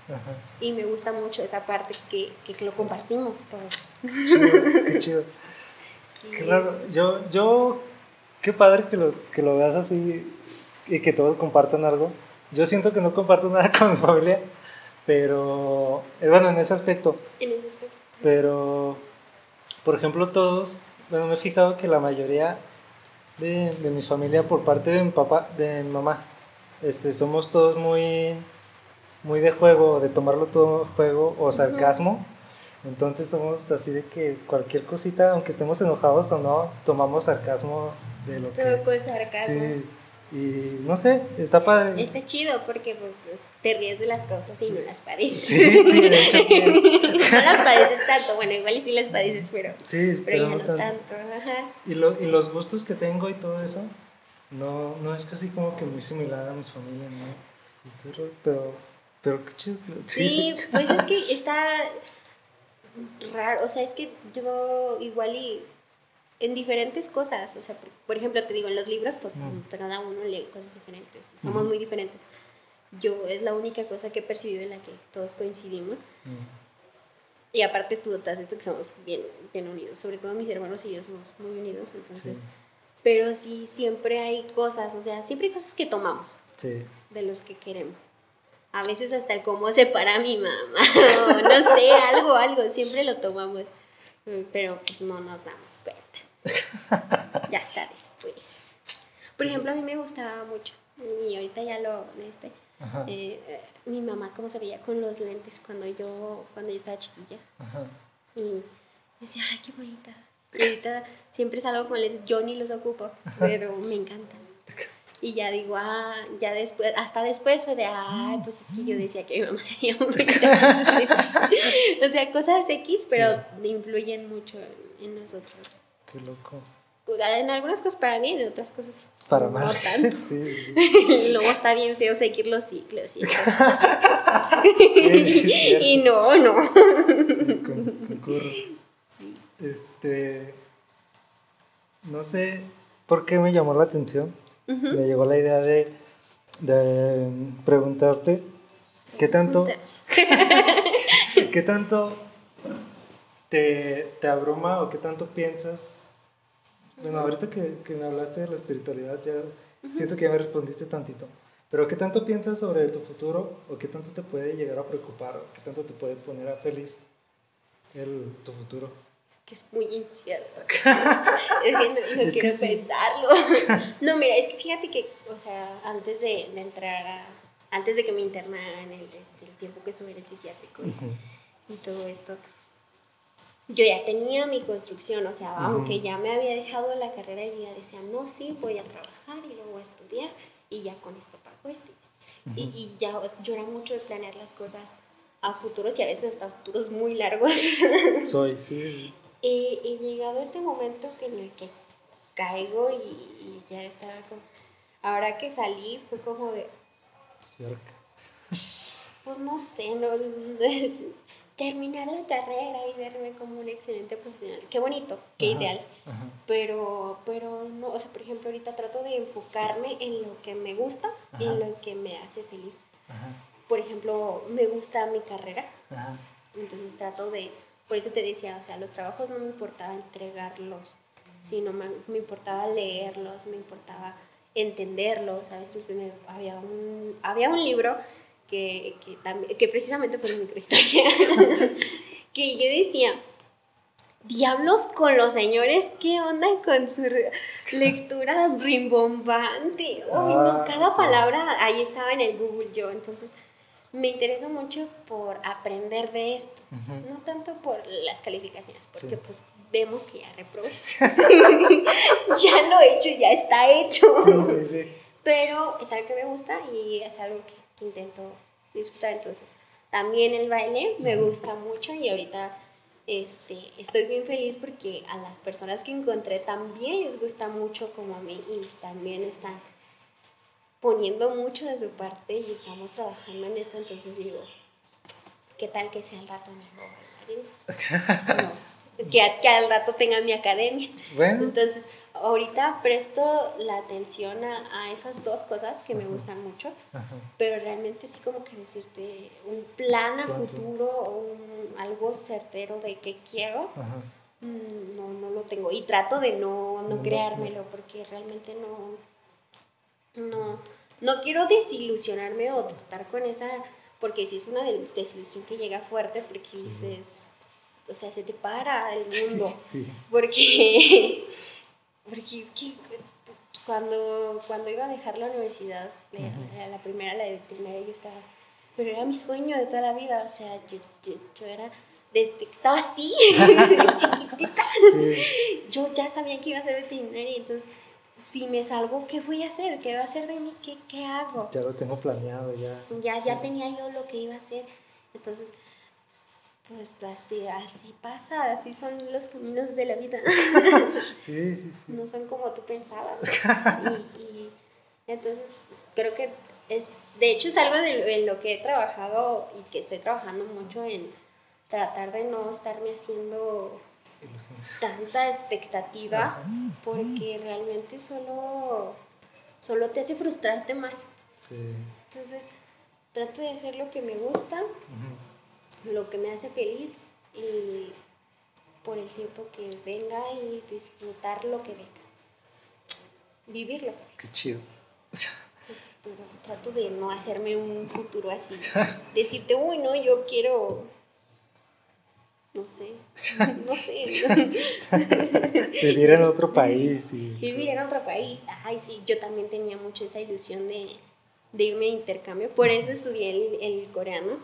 Y me gusta mucho esa parte que, que lo compartimos todos. Qué chido. claro, yo, yo, qué padre que lo, que lo veas así y que todos compartan algo. Yo siento que no comparto nada con mi familia, pero, eh, bueno, en ese aspecto. En ese aspecto. Pero, por ejemplo, todos, bueno, me he fijado que la mayoría de, de mi familia, por parte de mi papá, de mi mamá, este, somos todos muy, muy de juego, de tomarlo todo juego o sarcasmo. Entonces somos así de que cualquier cosita, aunque estemos enojados o no, tomamos sarcasmo de lo todo con sarcasmo. Sí, y no sé, está padre. Está chido porque pues, te ríes de las cosas y no las padeces. Sí, sí, de hecho sí. no las padeces tanto, bueno, igual sí las padeces, pero, sí, pero, ya no tanto. Y, lo, y los gustos que tengo y todo eso, no, no es casi como que muy similar a mis familias, ¿no? pero, pero qué chido. Sí, sí, pues es que está raro, o sea, es que yo igual y en diferentes cosas, o sea, por, ejemplo, te digo, en los libros, pues cada uno lee cosas diferentes, somos muy diferentes. Yo es la única cosa que he percibido en la que todos coincidimos. Y aparte tú notas esto que somos bien, bien unidos, sobre todo mis hermanos y yo somos muy unidos, entonces pero sí siempre hay cosas, o sea, siempre hay cosas que tomamos de los que queremos. A veces hasta el cómo se para mi mamá, o no sé, algo, algo, siempre lo tomamos, pero pues no nos damos cuenta. Ya está después. Por ejemplo, a mí me gustaba mucho, y ahorita ya lo, este, eh, mi mamá cómo se veía con los lentes cuando yo, cuando yo estaba chiquilla. Y decía, ay, qué bonita y ahorita siempre salgo con lentes, yo ni los ocupo, pero me encantan. Y ya digo, ah, ya después, hasta después fue de, ay, pues es que yo decía que mi mamá se veía muy bonita. o sea, cosas X, pero influyen mucho en, nosotros. Qué loco. En algunas cosas para bien, en otras cosas para no tanto. Sí, Luego está bien feo seguir los ciclos y y no, no. Sí, este, no sé por qué me llamó la atención. Me llegó la idea de, de preguntarte qué tanto, qué tanto te, te, abruma o qué tanto piensas. Bueno, ahorita que, que me hablaste de la espiritualidad, ya siento que ya me respondiste tantito. Pero ¿qué tanto piensas sobre tu futuro o qué tanto te puede llegar a preocupar o qué tanto te puede poner a feliz el, tu futuro? que es muy incierto. es que no, quiero pensarlo. no, mira, es que fíjate que, o sea, antes de, de entrar a, antes de que me internaran, el, este, el tiempo que estuve en el psiquiátrico y todo esto, yo ya tenía mi construcción, o sea, aunque ya me había dejado la carrera, yo ya decía, no, sí, voy a trabajar y luego a estudiar y ya con esto pago este. y, y, ya yo era mucho de planear las cosas a futuros y a veces hasta futuros muy largos. Soy, sí. Y, llegado este momento que en el que caigo y, ya estaba como... Ahora que salí fue como de... Pues no sé, no, terminar la carrera y verme como un excelente profesional. Qué bonito, qué ideal. Pero, pero no, o sea, por ejemplo, ahorita trato de enfocarme en lo que me gusta, y en lo que me hace feliz. Por ejemplo, me gusta mi carrera. Entonces trato de por eso te decía, o sea, los trabajos no me importaba entregarlos, sino me, me importaba leerlos, me importaba entenderlos, ¿sabes? había, un, había un libro que, que, que precisamente fue microhistoria, que yo decía, diablos con los señores, ¿qué onda con su lectura rimbombante? Ah, cada palabra ahí estaba en el Google yo, entonces me intereso mucho por aprender de esto, no tanto por las calificaciones, porque pues vemos que ya reprobé. ya lo he hecho, ya está hecho. Pero es algo que me gusta y es algo que, intento disfrutar. Entonces, también el baile me gusta mucho y ahorita este, estoy bien feliz porque a las personas que encontré también les gusta mucho como a mí y también están poniendo mucho de su parte y estamos trabajando en esto, entonces digo, ¿qué tal que sea el rato bailarina? No, que, que, al rato tenga mi academia. Bueno. Entonces, ahorita presto la atención a, esas dos cosas que me gustan mucho, pero realmente sí como que decirte un plan a futuro o un, algo certero de qué quiero, mm, no, no lo tengo. Y trato de no, no creármelo porque realmente no, no, no quiero desilusionarme o tratar con esa, porque si es una desilusión que llega fuerte porque dices, o sea, se te para el mundo, porque porque cuando, cuando iba a dejar la universidad, la, primera, la de veterinaria, yo estaba, pero era mi sueño de toda la vida, o sea, yo, yo, era, desde que estaba así, chiquitita, yo ya sabía que iba a ser veterinaria, entonces, si me salgo, ¿qué voy a hacer? ¿Qué va a hacer de mí? ¿Qué, qué hago? Ya lo tengo planeado, ya. Ya, ya tenía yo lo que iba a hacer, entonces pues así, así pasa, así son los caminos de la vida. sí, sí, sí. No son como tú pensabas. y, y, entonces creo que es, de hecho es algo de, en lo que he trabajado y que estoy trabajando mucho en tratar de no estarme haciendo tanta expectativa porque realmente solo, solo te hace frustrarte más. Sí. Entonces trato de hacer lo que me gusta lo que me hace feliz y por el tiempo que venga y disfrutar lo que venga. Vivirlo. Qué chido. Pues, pero trato de no hacerme un futuro así. Decirte, uy, no, yo quiero. No sé, no sé. Vivir en otro país. Y... Vivir en otro país. Ay, sí, yo también tenía mucho esa ilusión de de irme de intercambio. Por eso estudié el, el coreano,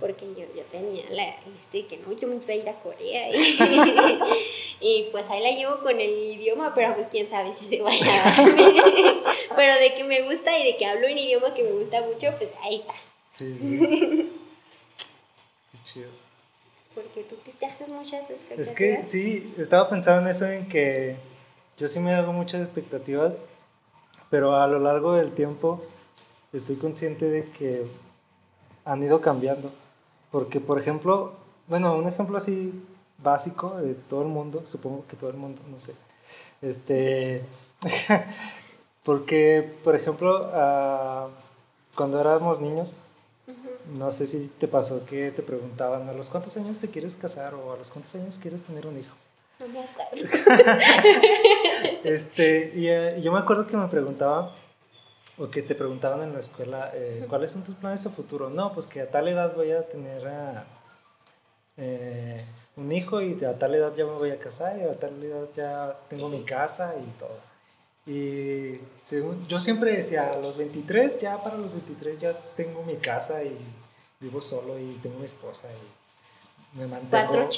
porque yo, yo tenía la, este, que no, yo me iba a ir a Corea. Y, pues ahí la llevo con el idioma, pero pues quién sabe si se vaya a Pero de que me gusta y de que hablo un idioma que me gusta mucho, pues ahí está. Sí, sí. Qué chido. Porque tú te, haces muchas expectativas. Es que sí, estaba pensando en eso, en que yo sí me hago muchas expectativas, pero a lo largo del tiempo estoy consciente de que han ido cambiando. Porque, por ejemplo, bueno, un ejemplo así básico de todo el mundo, supongo que todo el mundo, no sé. Este, porque, por ejemplo, uh, cuando éramos niños, no sé si te pasó que te preguntaban a los cuántos años te quieres casar o a los cuántos años quieres tener un hijo. No me acuerdo. este, y uh, yo me acuerdo que me preguntaban o que te preguntaban en la escuela, eh, ¿cuáles son tus planes de futuro? No, pues que a tal edad voy a tener eh, un hijo y a tal edad ya me voy a casar y a tal edad ya tengo mi casa y todo. Y según, yo siempre decía, a los 23, ya para los 23 ya tengo mi casa y vivo solo y tengo mi esposa y me mantengo. Cuatro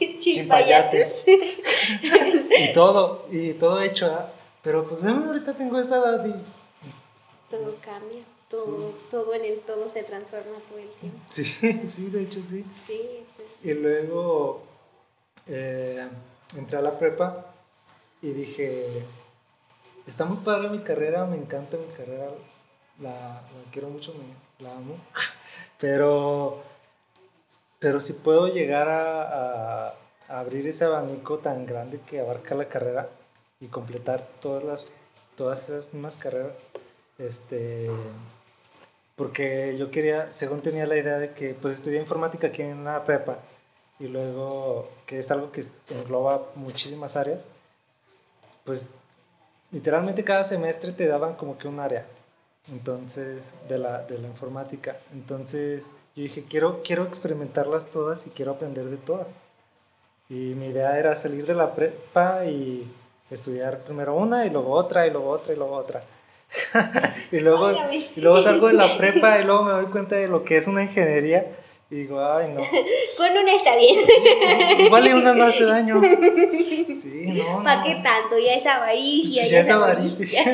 vayates, y todo, y todo hecho. Pero pues ahorita tengo esa edad y... Todo cambia, todo, todo en el todo se transforma todo el tiempo. Sí, sí, de hecho sí. Sí. Pues, y luego eh, entré a la prepa y dije, está muy padre mi carrera, me encanta mi carrera, la, quiero mucho, me, la amo, pero, pero si puedo llegar a, a abrir ese abanico tan grande que abarca la carrera, y completar todas las todas esas mismas carreras este porque yo quería según tenía la idea de que pues estudié informática aquí en la prepa y luego que es algo que engloba muchísimas áreas pues literalmente cada semestre te daban como que un área entonces de la, de la informática. Entonces yo dije quiero quiero experimentarlas todas y quiero aprender de todas y mi idea era salir de la prepa y estudiar primero una y luego otra y luego otra y luego otra. y, luego, y luego salgo de la prepa y luego me doy cuenta de lo que es una ingeniería y digo, ay no. Con una está bien. Igual y una no hace daño. Sí, no. ¿Para qué tanto? Ya es avaricia. ya, es avaricia.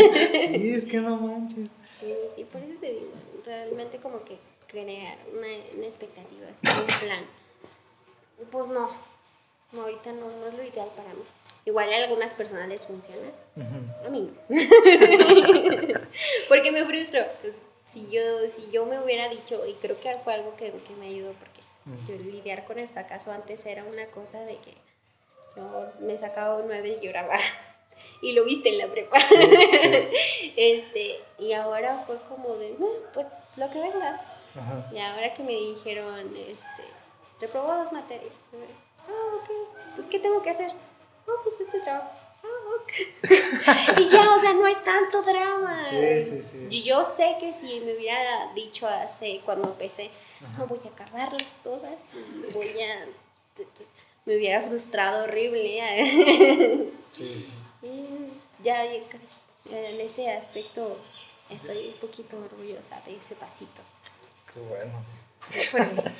sí, es que no manches. Sí, sí, por eso te digo, realmente como que crear una, una expectativa, un plan. Pues no, no, ahorita no, no es lo ideal para mí. Igual a algunas personas les funciona. A mí no. me frustro. Pues, si, yo, si yo me hubiera dicho, y creo que fue algo que, que me ayudó, porque yo lidiar con el fracaso antes era una cosa de que yo me sacaba un 9 y lloraba. y lo viste en la prepa. este, y ahora fue como de, pues lo que venga. Y ahora que me dijeron, este, reprobó dos materias. Ah, ok, pues ¿qué tengo que hacer? Oh, pues este trabajo. Ah, ok. y ya, o sea, no es tanto drama. Sí, sí, sí. Yo sé que si me hubiera dicho hace, cuando empecé, no voy a acabarlas todas y voy a... Me hubiera frustrado horrible. sí, sí. ya en ese aspecto estoy un poquito orgullosa de ese pasito. Qué bueno.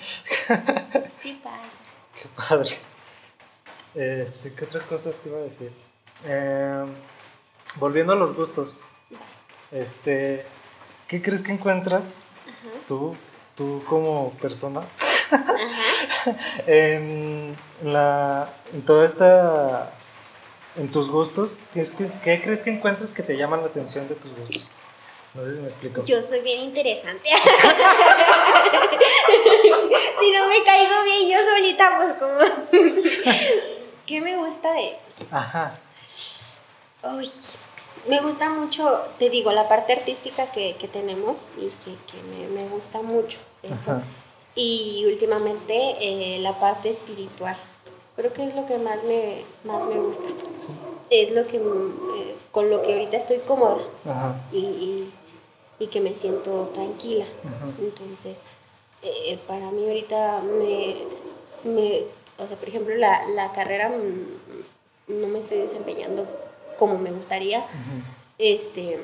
sí pasa. Qué padre. Este, ¿qué otra cosa te iba a decir? Em, volviendo a los gustos. Este, ¿qué crees que encuentras tú, tú como persona en, la, en toda esta, en tus gustos? ¿qué, ¿Qué crees que encuentras que te llaman la atención de tus gustos? No sé si me explico. Yo soy bien interesante. si no me caigo bien yo solita, pues como... ¿Qué me gusta de...? Ajá. Uy, me gusta mucho, te digo, la parte artística que, tenemos y que, me, gusta mucho eso. Y últimamente eh, la parte espiritual. Creo que es lo que más me, más me gusta. Es lo que, eh, con lo que ahorita estoy cómoda. Ajá. y, y que me siento tranquila. Entonces, eh, para mí ahorita me, me, o sea, por ejemplo, la, la carrera mm, no me estoy desempeñando como me gustaría. Este,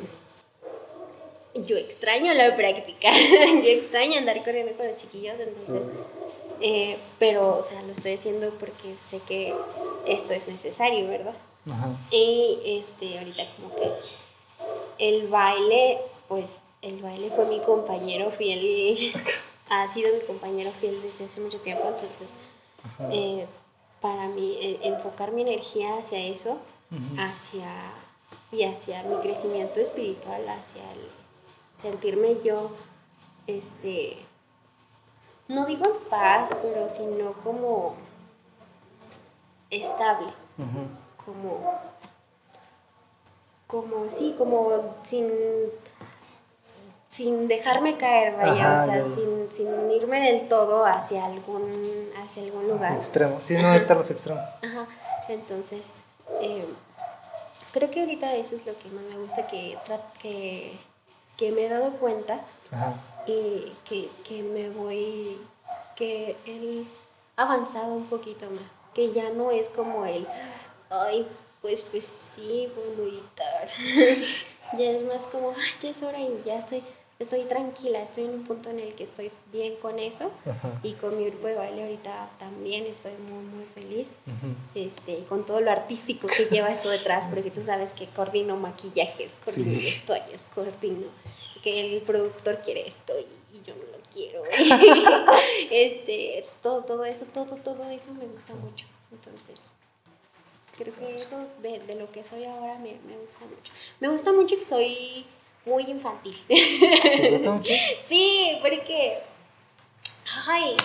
yo extraño la práctica, yo extraño andar corriendo con los chiquillos, entonces, eh, pero, o sea, lo estoy haciendo porque sé que esto es necesario, ¿verdad? Y este, ahorita como que el baile, pues el baile fue mi compañero fiel, ha sido mi compañero fiel desde hace mucho tiempo, entonces eh, para mí eh, enfocar mi energía hacia eso, hacia y hacia mi crecimiento espiritual, hacia el sentirme yo, este, no digo en paz, pero sino como estable, como, como, sí, como sin sin dejarme caer, vaya, o sea, sin, sin, irme del todo hacia algún, hacia algún lugar. Extremo, sin no irte a los extremos. Ajá, entonces, eh, creo que ahorita eso es lo que más me gusta, que, que, que me he dado cuenta y que, que me voy, que he avanzado un poquito más, que ya no es como el, ay, pues, pues sí, voy a meditar. ya es más como, ay, ya es hora y ya estoy estoy tranquila, estoy en un punto en el que estoy bien con eso y con mi grupo de baile ahorita también estoy muy muy feliz este con todo lo artístico que lleva esto detrás porque tú sabes que coordino maquillajes coordino vestuarios coordino que el productor quiere esto y, yo no lo quiero. Este todo todo eso todo todo eso me gusta mucho. Entonces creo que eso de, de lo que soy ahora me, me gusta mucho. Me gusta mucho que soy muy infantil. ¿Te gusta mucho? sí, porque. Ay,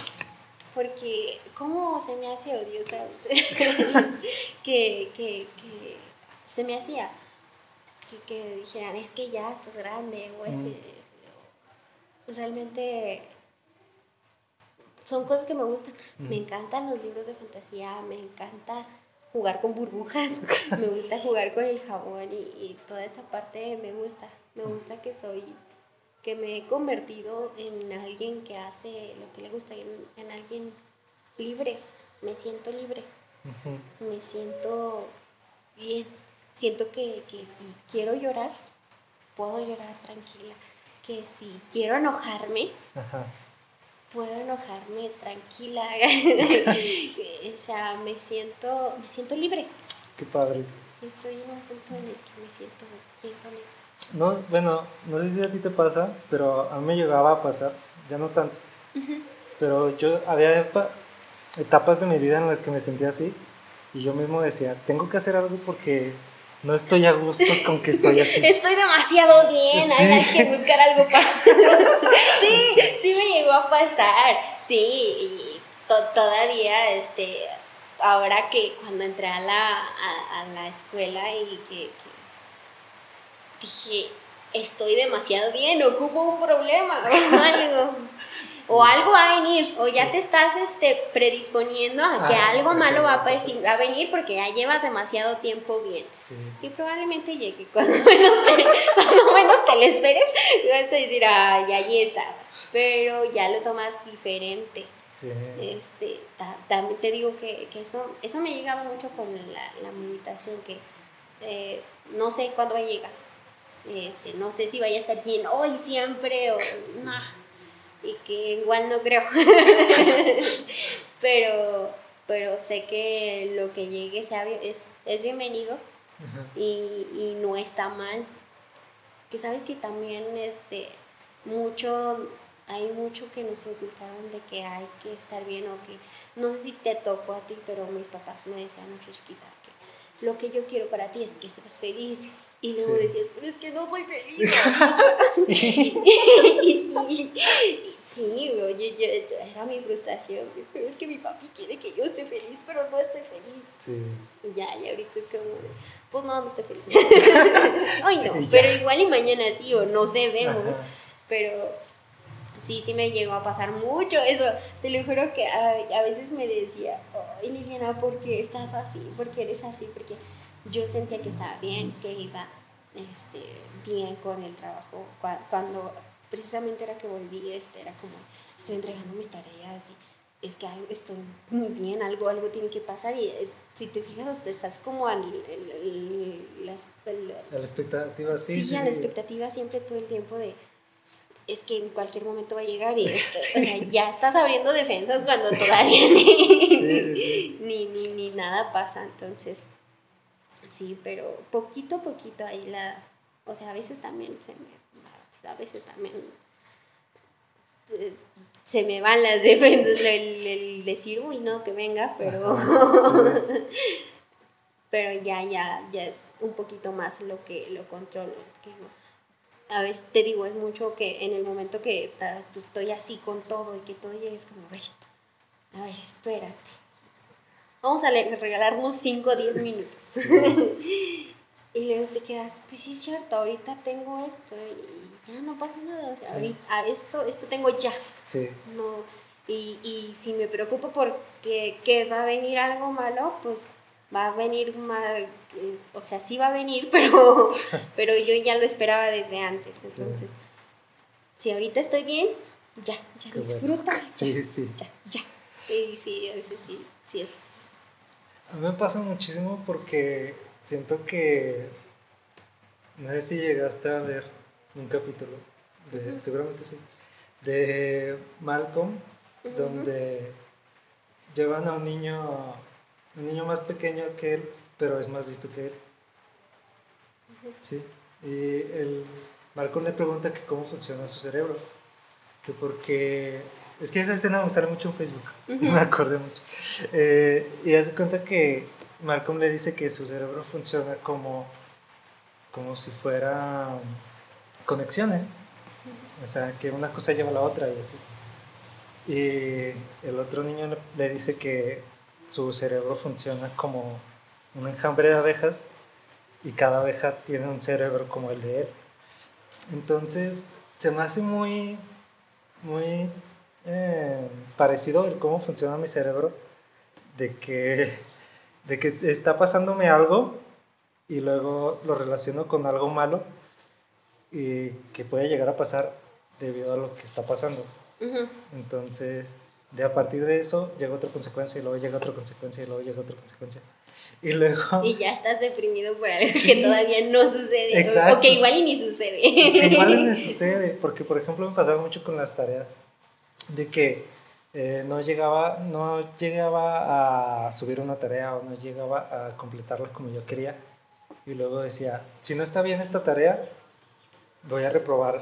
porque. ¿Cómo se me hace odiosa? que, que, que se me hacía que, que, dijeran, es que ya estás grande, o. Mm. Realmente. Son cosas que me gustan. Me mm. encantan los libros de fantasía, me encanta jugar con burbujas, me gusta jugar con el jabón y, y toda esta parte me gusta. Me gusta que soy, que me he convertido en alguien que hace lo que le gusta, en, en alguien libre. Me siento libre. Me siento bien. Siento que, que si quiero llorar, puedo llorar tranquila. Que si quiero enojarme, puedo enojarme tranquila. o sea, me siento, me siento libre. Qué padre. Estoy en un punto en el que me siento bien con eso. No, bueno, no sé si a ti te pasa, pero a mí me llegaba a pasar, ya no tanto. Pero yo había etapas de mi vida en las que me sentía así y yo mismo decía, tengo que hacer algo porque no estoy a gusto con que estoy así. Estoy demasiado bien, hay que buscar algo para... sí, sí me llegó a pasar, sí, y todavía, este, ahora que cuando entré a la, a, la escuela y que, dije, estoy demasiado bien, ocupo un problema o algo. O algo va a venir, o ya te estás este, predisponiendo a que ah, algo malo va a, va a venir porque ya llevas demasiado tiempo bien. Y probablemente llegue cuando menos te, cuando menos te le esperes, vas a decir, ay, ahí está. Pero ya lo tomas diferente. Este, también te digo que, que, eso, eso me ha llegado mucho con la, la meditación, que eh, no sé cuándo va a llegar. Este, no sé si vaya a estar bien hoy siempre o no, y que igual no creo. pero, pero sé que lo que llegue sea, es, es bienvenido y, y, no está mal. Que sabes que también este, mucho hay mucho que nos inculcaron de que hay que estar bien o que no sé si te tocó a ti, pero mis papás me decían mucho chiquita que lo que yo quiero para ti es que seas feliz. Y luego decías, pero es que no soy feliz. sí, oye, era mi frustración. Pero es que mi papi quiere que yo esté feliz, pero no estoy feliz. Sí. Y ya, y ahorita es como, pues no, no estoy feliz. Ay, no, pero igual y mañana sí, o no sé, vemos. Pero sí, sí me llegó a pasar mucho eso. Te lo juro que a, veces me decía, ay Liliana, ¿por qué estás así? ¿Por qué eres así? Porque yo sentía que estaba bien, que iba este, bien con el trabajo. Cuando, precisamente era que volví, este, era como, estoy entregando mis tareas y es que algo, estoy muy bien, algo, algo tiene que pasar y eh, si te fijas, estás como al, la, la expectativa, sí. Sí, a la expectativa siempre todo el tiempo de es que en cualquier momento va a llegar y ya estás abriendo defensas cuando todavía ni, ni, ni, nada pasa. Entonces, sí, pero poquito a poquito ahí la... O sea, a veces también se me... A veces también eh, se me van las defensas el, decir, uy, no, que venga, pero... pero ya, ya, ya es un poquito más lo que lo controlo. Que a veces te digo, es mucho que en el momento que está, estoy así con todo y que todo llega es como, a ver, a ver, espérate. Vamos a regalarnos 5 o 10 minutos. y luego te quedas, pues sí es cierto, ahorita tengo esto y ya no pasa nada. O sea, ahorita esto, esto tengo ya. Sí. No, y, y si me preocupo porque que va a venir algo malo, pues va a venir más, o sea, sí va a venir, pero, pero yo ya lo esperaba desde antes. Entonces, si ahorita estoy bien, ya, ya disfruta. Ya, sí, sí. Ya, ya. Y sí, a veces sí, sí es. A mí me pasa muchísimo porque siento que, no sé si llegaste a ver un capítulo, de, seguramente sí, de Malcolm, donde llevan a un niño un niño más pequeño que él, pero es más listo que él. Sí. Y el Malcolm le pregunta que cómo funciona su cerebro. Que porque. Es que esa escena me sale mucho en Facebook. Me acordé mucho. Eh, y hace cuenta que Malcolm le dice que su cerebro funciona como. como si fuera conexiones. O sea, que una cosa lleva a la otra y así. Y el otro niño le dice que su cerebro funciona como un enjambre de abejas y cada abeja tiene un cerebro como el de él. Entonces, se me hace muy, muy eh, parecido el cómo funciona mi cerebro, de que, de que está pasándome algo y luego lo relaciono con algo malo y que puede llegar a pasar debido a lo que está pasando. Entonces, de a partir de eso llega otra consecuencia y luego llega otra consecuencia y luego llega otra consecuencia. Y luego... Y ya estás deprimido por algo que todavía no sucede. Exacto. O que igual y ni sucede. igual y ni sucede. Porque, por ejemplo, me pasaba mucho con las tareas. De que eh, no, llegaba, no llegaba a subir una tarea o no llegaba a completarla como yo quería. Y luego decía, si no está bien esta tarea, voy a reprobar.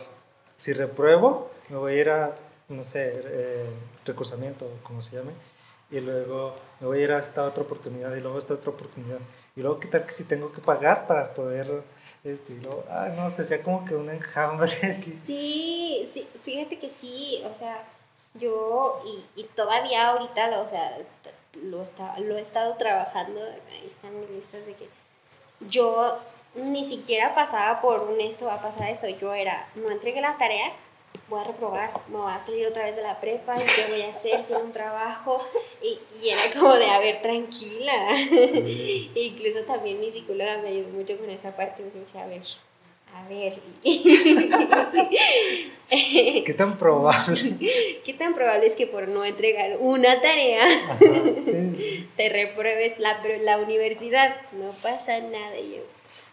Si repruebo, me voy a ir a no sé, eh, recursamiento, como se llame, y luego me voy a ir a esta otra oportunidad y luego a esta otra oportunidad. Y luego, ¿qué tal que si tengo que pagar para poder, y luego, ah, no, se hacía como que un enjambre aquí. Sí, sí, fíjate que sí, o sea, yo, y, y todavía ahorita, lo, o sea, lo, está, lo he estado trabajando, ahí están mis listas de que yo ni siquiera pasaba por un esto va a pasar esto, yo era, no entregué la tarea, voy a reprobar, me voy a salir otra vez de la prepa, y qué voy a hacer, sin un trabajo, y, y, era como de, a ver, tranquila. Incluso también mi psicóloga me ayudó mucho con esa parte, me dice, a ver, a ver. ¿Qué tan probable? ¿Qué tan probable es que por no entregar una tarea te repruebes la, la universidad? No pasa nada. Y yo,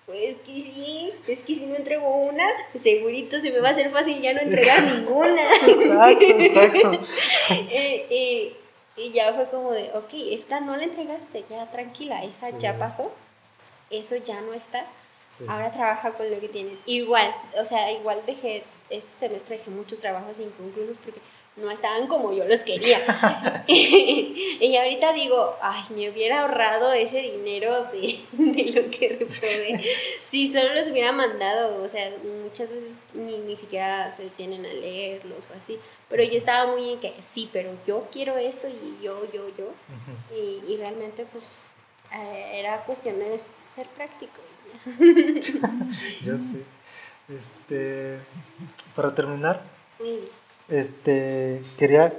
pues que sí, es que si no entrego una, segurito se me va a hacer fácil ya no entregar ninguna. exacto, exacto. y, ya fue como de, ok, esta no la entregaste, ya tranquila, esa ya pasó, eso ya no está. Ahora trabaja con lo que tienes. Igual, o sea, igual dejé, este semestre dejé muchos trabajos inconclusos porque no estaban como yo los quería. y ahorita digo, ay, me hubiera ahorrado ese dinero de, lo que reprobé. si solo los hubiera mandado, o sea, muchas veces ni, ni siquiera se detienen a leerlos o así. Pero yo estaba muy en que, sí, pero yo quiero esto y yo, yo, yo. y, y, realmente, pues, era cuestión de ser práctico. yo sé. Este, para terminar. Este, quería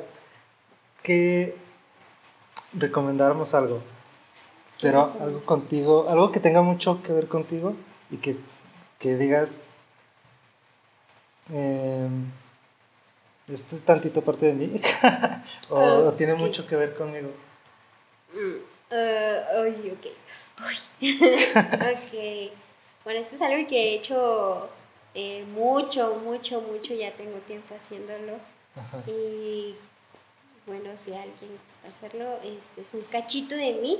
que recomendáramos algo, pero algo contigo, algo que tenga mucho que ver contigo y que, que digas, em, esto es tantito parte de mí, o, tiene mucho que ver conmigo. Mm, uh, ok. ok. Bueno, esto es algo que he hecho eh, mucho, mucho, mucho, ya tengo tiempo haciéndolo. Y bueno, si alguien gusta hacerlo, este es un cachito de mí.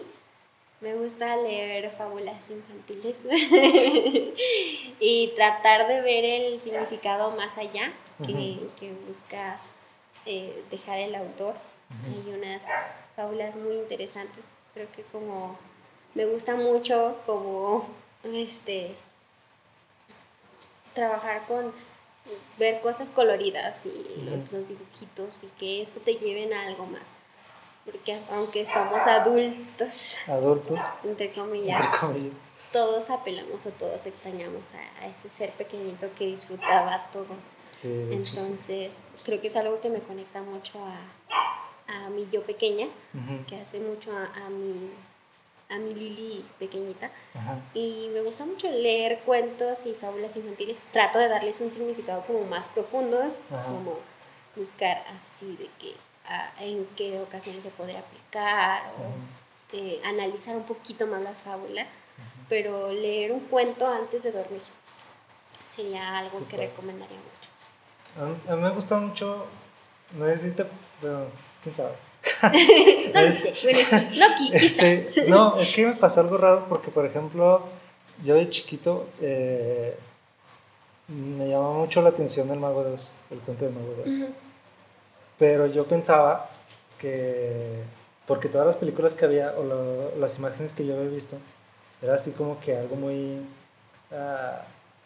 Me gusta leer fábulas infantiles y tratar de ver el significado más allá que, que busca eh, dejar el autor. Hay unas fábulas muy interesantes. Creo que como me gusta mucho como este trabajar con ver cosas coloridas y los, dibujitos y que eso te lleven a algo más. Porque aunque somos adultos, adultos, entre comillas, todos apelamos o todos extrañamos a, ese ser pequeñito que disfrutaba todo. Entonces, creo que es algo que me conecta mucho a, a mi yo pequeña, que hace mucho a, a mi a mi Lili pequeñita. Y me gusta mucho leer cuentos y fábulas infantiles. Trato de darles un significado como más profundo, como buscar así de que en qué ocasiones se puede aplicar o eh, analizar un poquito más la fábula. Pero leer un cuento antes de dormir sería algo que recomendaría mucho. A mí, me gusta mucho, no quién sabe no sé, bueno, no, este, no, es que me pasó algo raro porque, por ejemplo, yo de chiquito eh, me llamaba mucho la atención el Mago de Oz, el cuento de Mago de Oz. Pero yo pensaba que, porque todas las películas que había o las imágenes que yo había visto, era así como que algo muy... Uh,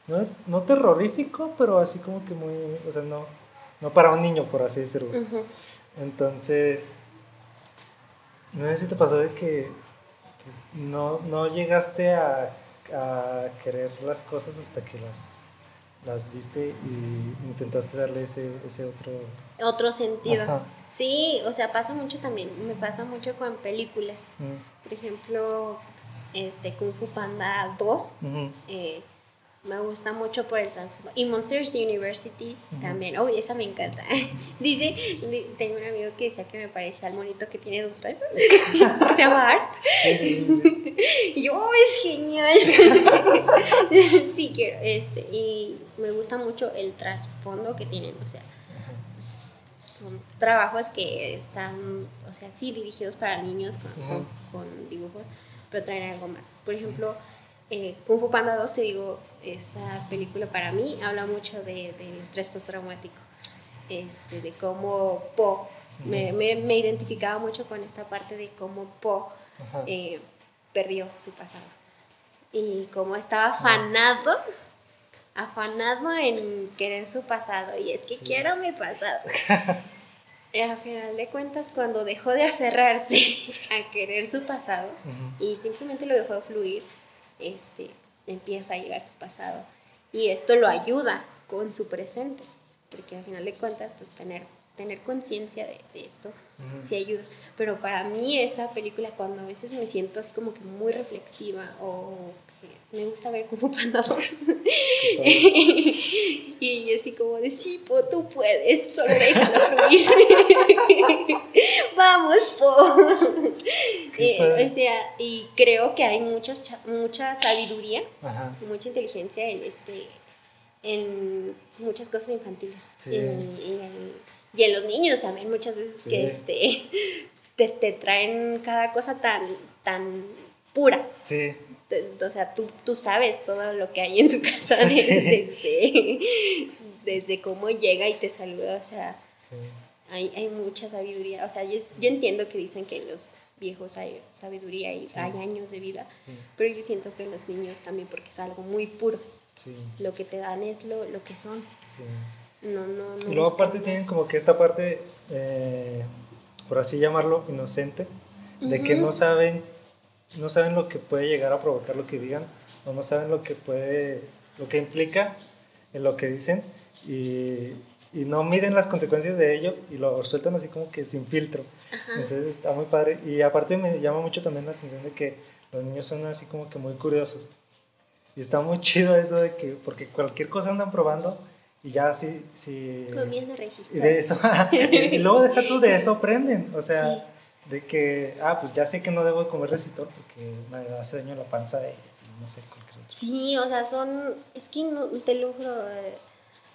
no, no, terrorífico, pero así como que muy, o sea, no, no para un niño, por así decirlo. Entonces, no sé si te pasó de que no, no llegaste a, a, querer las cosas hasta que las, las viste y intentaste darle ese, ese otro... Otro sentido. Sí, o sea, pasa mucho también, me pasa mucho con películas. Mm. Por ejemplo, este Kung Fu Panda 2. Me gusta mucho por el transformo. Y Monsters University también. Oh, esa me encanta. Dice, tengo un amigo que decía que me parecía al monito que tiene dos brazos. Se llama Art. y yo, oh, es genial. sí, quiero. Este, y me gusta mucho el trasfondo que tienen. O sea, son trabajos que están, o sea, sí dirigidos para niños con, con dibujos, pero traen algo más. Por ejemplo eh, Kung Fu Panda 2, te digo, esta película para mí habla mucho de, del estrés postraumático, este, de cómo Po me, me, identificaba mucho con esta parte de cómo Po eh, perdió su pasado. Y cómo estaba afanado, afanado en querer su pasado y es que quiero mi pasado. y a final de cuentas, cuando dejó de aferrarse a querer su pasado y simplemente lo dejó fluir, este, empieza a llegar su pasado. Y esto lo ayuda con su presente, porque a final de cuentas, pues tener tener conciencia de, esto sí ayuda. Pero para mí esa película, cuando a veces me siento así como que muy reflexiva o que me gusta ver como Panda y así como de, sí, Po, tú puedes, solo déjalo fluir. Vamos, Po. Eh, o sea, y creo que hay muchas, mucha sabiduría, mucha inteligencia en este en muchas cosas infantiles. Sí. en, y en los niños también muchas veces que este, te, te, traen cada cosa tan, tan pura. Sí. O sea, tú, tú sabes todo lo que hay en su casa desde, desde, cómo llega y te saluda. O sea, hay, hay, mucha sabiduría. O sea, yo, yo, entiendo que dicen que los viejos hay sabiduría y hay años de vida, pero yo siento que los niños también porque es algo muy puro. Lo que te dan es lo, lo que son. No, no, no. Y luego aparte tienen como que esta parte, eh, por así llamarlo, inocente, de que no saben, no saben lo que puede llegar a provocar lo que digan, o no saben lo que puede, lo que implica en lo que dicen, y, y no miden las consecuencias de ello y lo sueltan así como que sin filtro. Entonces está muy padre. Y aparte me llama mucho también la atención de que los niños son así como que muy curiosos. Y está muy chido eso de que, porque cualquier cosa andan probando y ya sí, sí. Comiendo resistor. Y de eso, y luego deja tú de eso aprenden, o sea, de que, ah, pues ya sé que no debo comer resistor porque me hace daño la panza de, no sé, cualquier Sí, o sea, son, es que no, te lo juro, eh,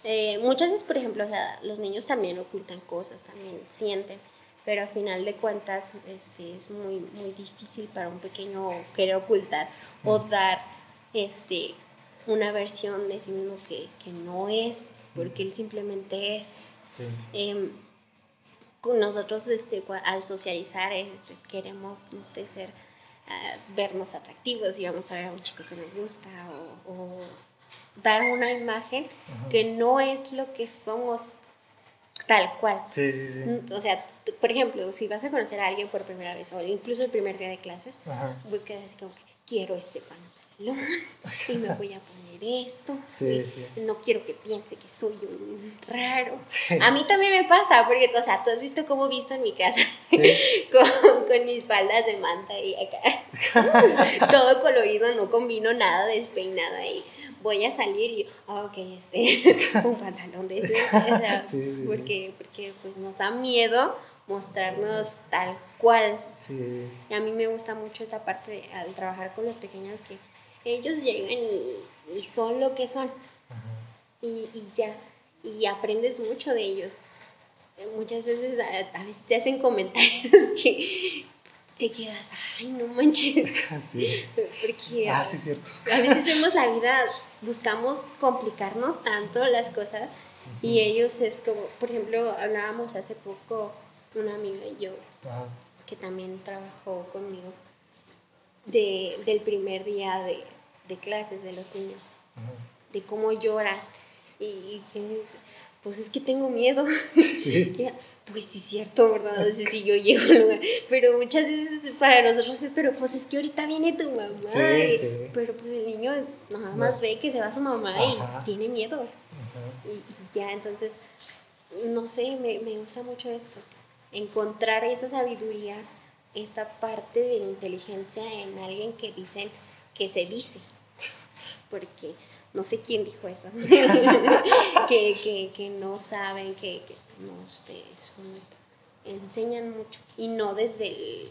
eh, muchas veces, por ejemplo, o sea, los niños también ocultan cosas, también sienten, pero al final de cuentas este, es muy, muy difícil para un pequeño querer ocultar o dar este, una versión de sí mismo que, que no es, porque él simplemente es. Sí. Eh, nosotros este, al socializar este, queremos, no sé, ser, uh, vernos atractivos y vamos a ver a un chico que nos gusta o, o dar una imagen que no es lo que somos tal cual. Sí, sí, sí. O sea, por ejemplo, si vas a conocer a alguien por primera vez o incluso el primer día de clases, buscas así como que quiero este pan y me voy a poner esto. No quiero que piense que soy un raro. A mí también me pasa, porque, o sea, tú has visto cómo he visto en mi casa con, con, mis faldas de manta y acá. Todo colorido, no combino nada despeinada y voy a salir y, ah, ok, este, un pantalón de ese. porque, porque pues nos da miedo mostrarnos tal cual. Y a mí me gusta mucho esta parte al trabajar con los pequeños que ellos llegan y, son lo que son. Y, ya, y aprendes mucho de ellos. Muchas veces a, veces te hacen comentarios que te quedas, ay, no manches. Porque ah, sí, cierto. a veces vemos la vida, buscamos complicarnos tanto las cosas y ellos es como, por ejemplo, hablábamos hace poco una amiga y yo, que también trabajó conmigo, de, del primer día de, de clases de los niños, de cómo lloran. Y, y pues es que tengo miedo. Sí. pues sí, es cierto, ¿verdad? A si yo llego al lugar. Pero muchas veces para nosotros es, pero pues es que ahorita viene tu mamá. Sí, sí. Pero pues el niño nada más ve que se va su mamá y tiene miedo. Y, y, ya, entonces, no sé, me, me gusta mucho esto. Encontrar esa sabiduría, esta parte de inteligencia en alguien que dicen que se dice, porque no sé quién dijo eso, que, que, que, no saben, que, que no, ustedes enseñan mucho y no desde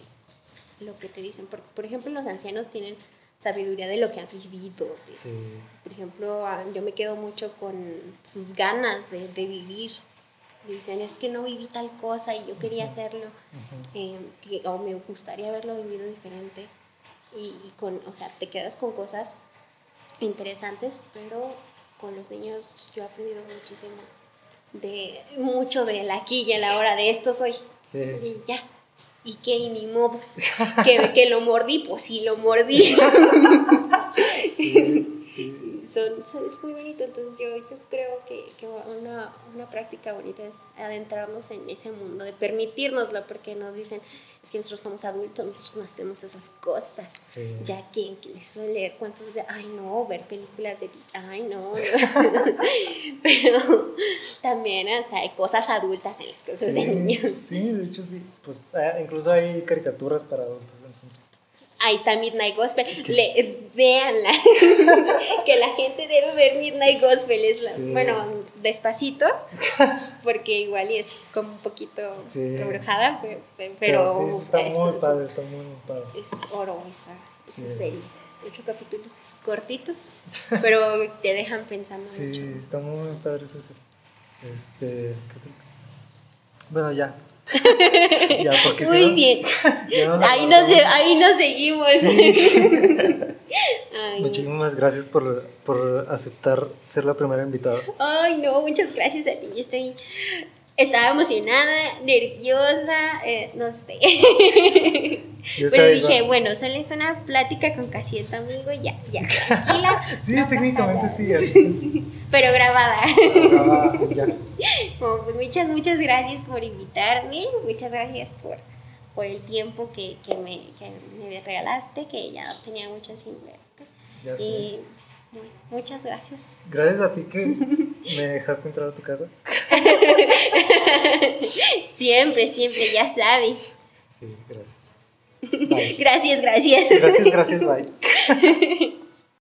lo que te dicen, porque por ejemplo los ancianos tienen sabiduría de lo que han vivido. Por ejemplo, ah, yo me quedo mucho con sus ganas de, de, vivir. Dicen, es que no viví tal cosa y yo quería hacerlo, eh, o me gustaría haberlo vivido diferente y, con, o sea, te quedas con cosas interesantes, pero con los niños yo he aprendido muchísimo de mucho del aquí y a la hora de esto soy. Sí. Y ya. Y que ni modo. que, que lo mordí, pues sí lo mordí. sí, sí son, es muy bonito. Entonces yo, yo creo que, que una, una, práctica bonita es adentrarnos en ese mundo, de permitirnoslo, porque nos dicen, es que nosotros somos adultos, nosotros no hacemos esas cosas. Ya quien quiso leer cuentos de, ay no, ver películas de ay no, pero también o sea, hay cosas adultas en las cosas de niños. Sí, de hecho sí, pues ah, incluso hay caricaturas para adultos. Ahí está Midnight Gospel. Le, véanla. que la gente debe ver Midnight Gospel. Es la, Bueno, despacito, porque igual es como un poquito sí. pero, sí, está muy padre, está muy padre. Es oro esa, serie. Ocho capítulos cortitos, pero te dejan pensando Sí, está muy padre esa serie. Este, bueno, ya, Muy bien. ahí, nos, ahí nos seguimos. Muchísimas gracias por, por, aceptar ser la primera invitada. Ay, no, muchas gracias a ti. Yo estoy. Estaba emocionada, nerviosa, eh, no sé. Pero dije, bueno, solo es una plática con casi tu amigo, ya, ya, tranquila. sí, técnicamente sí. Pero grabada. grabada ya. Pues muchas, muchas gracias por invitarme, muchas gracias por, por el tiempo que, que, me, que me regalaste, que ya tenía mucho sin verte. Ya sé. Y muchas gracias. Gracias a ti que me dejaste entrar a tu casa. siempre, siempre, ya sabes. Sí, gracias. Gracias, gracias. Gracias, gracias, bye.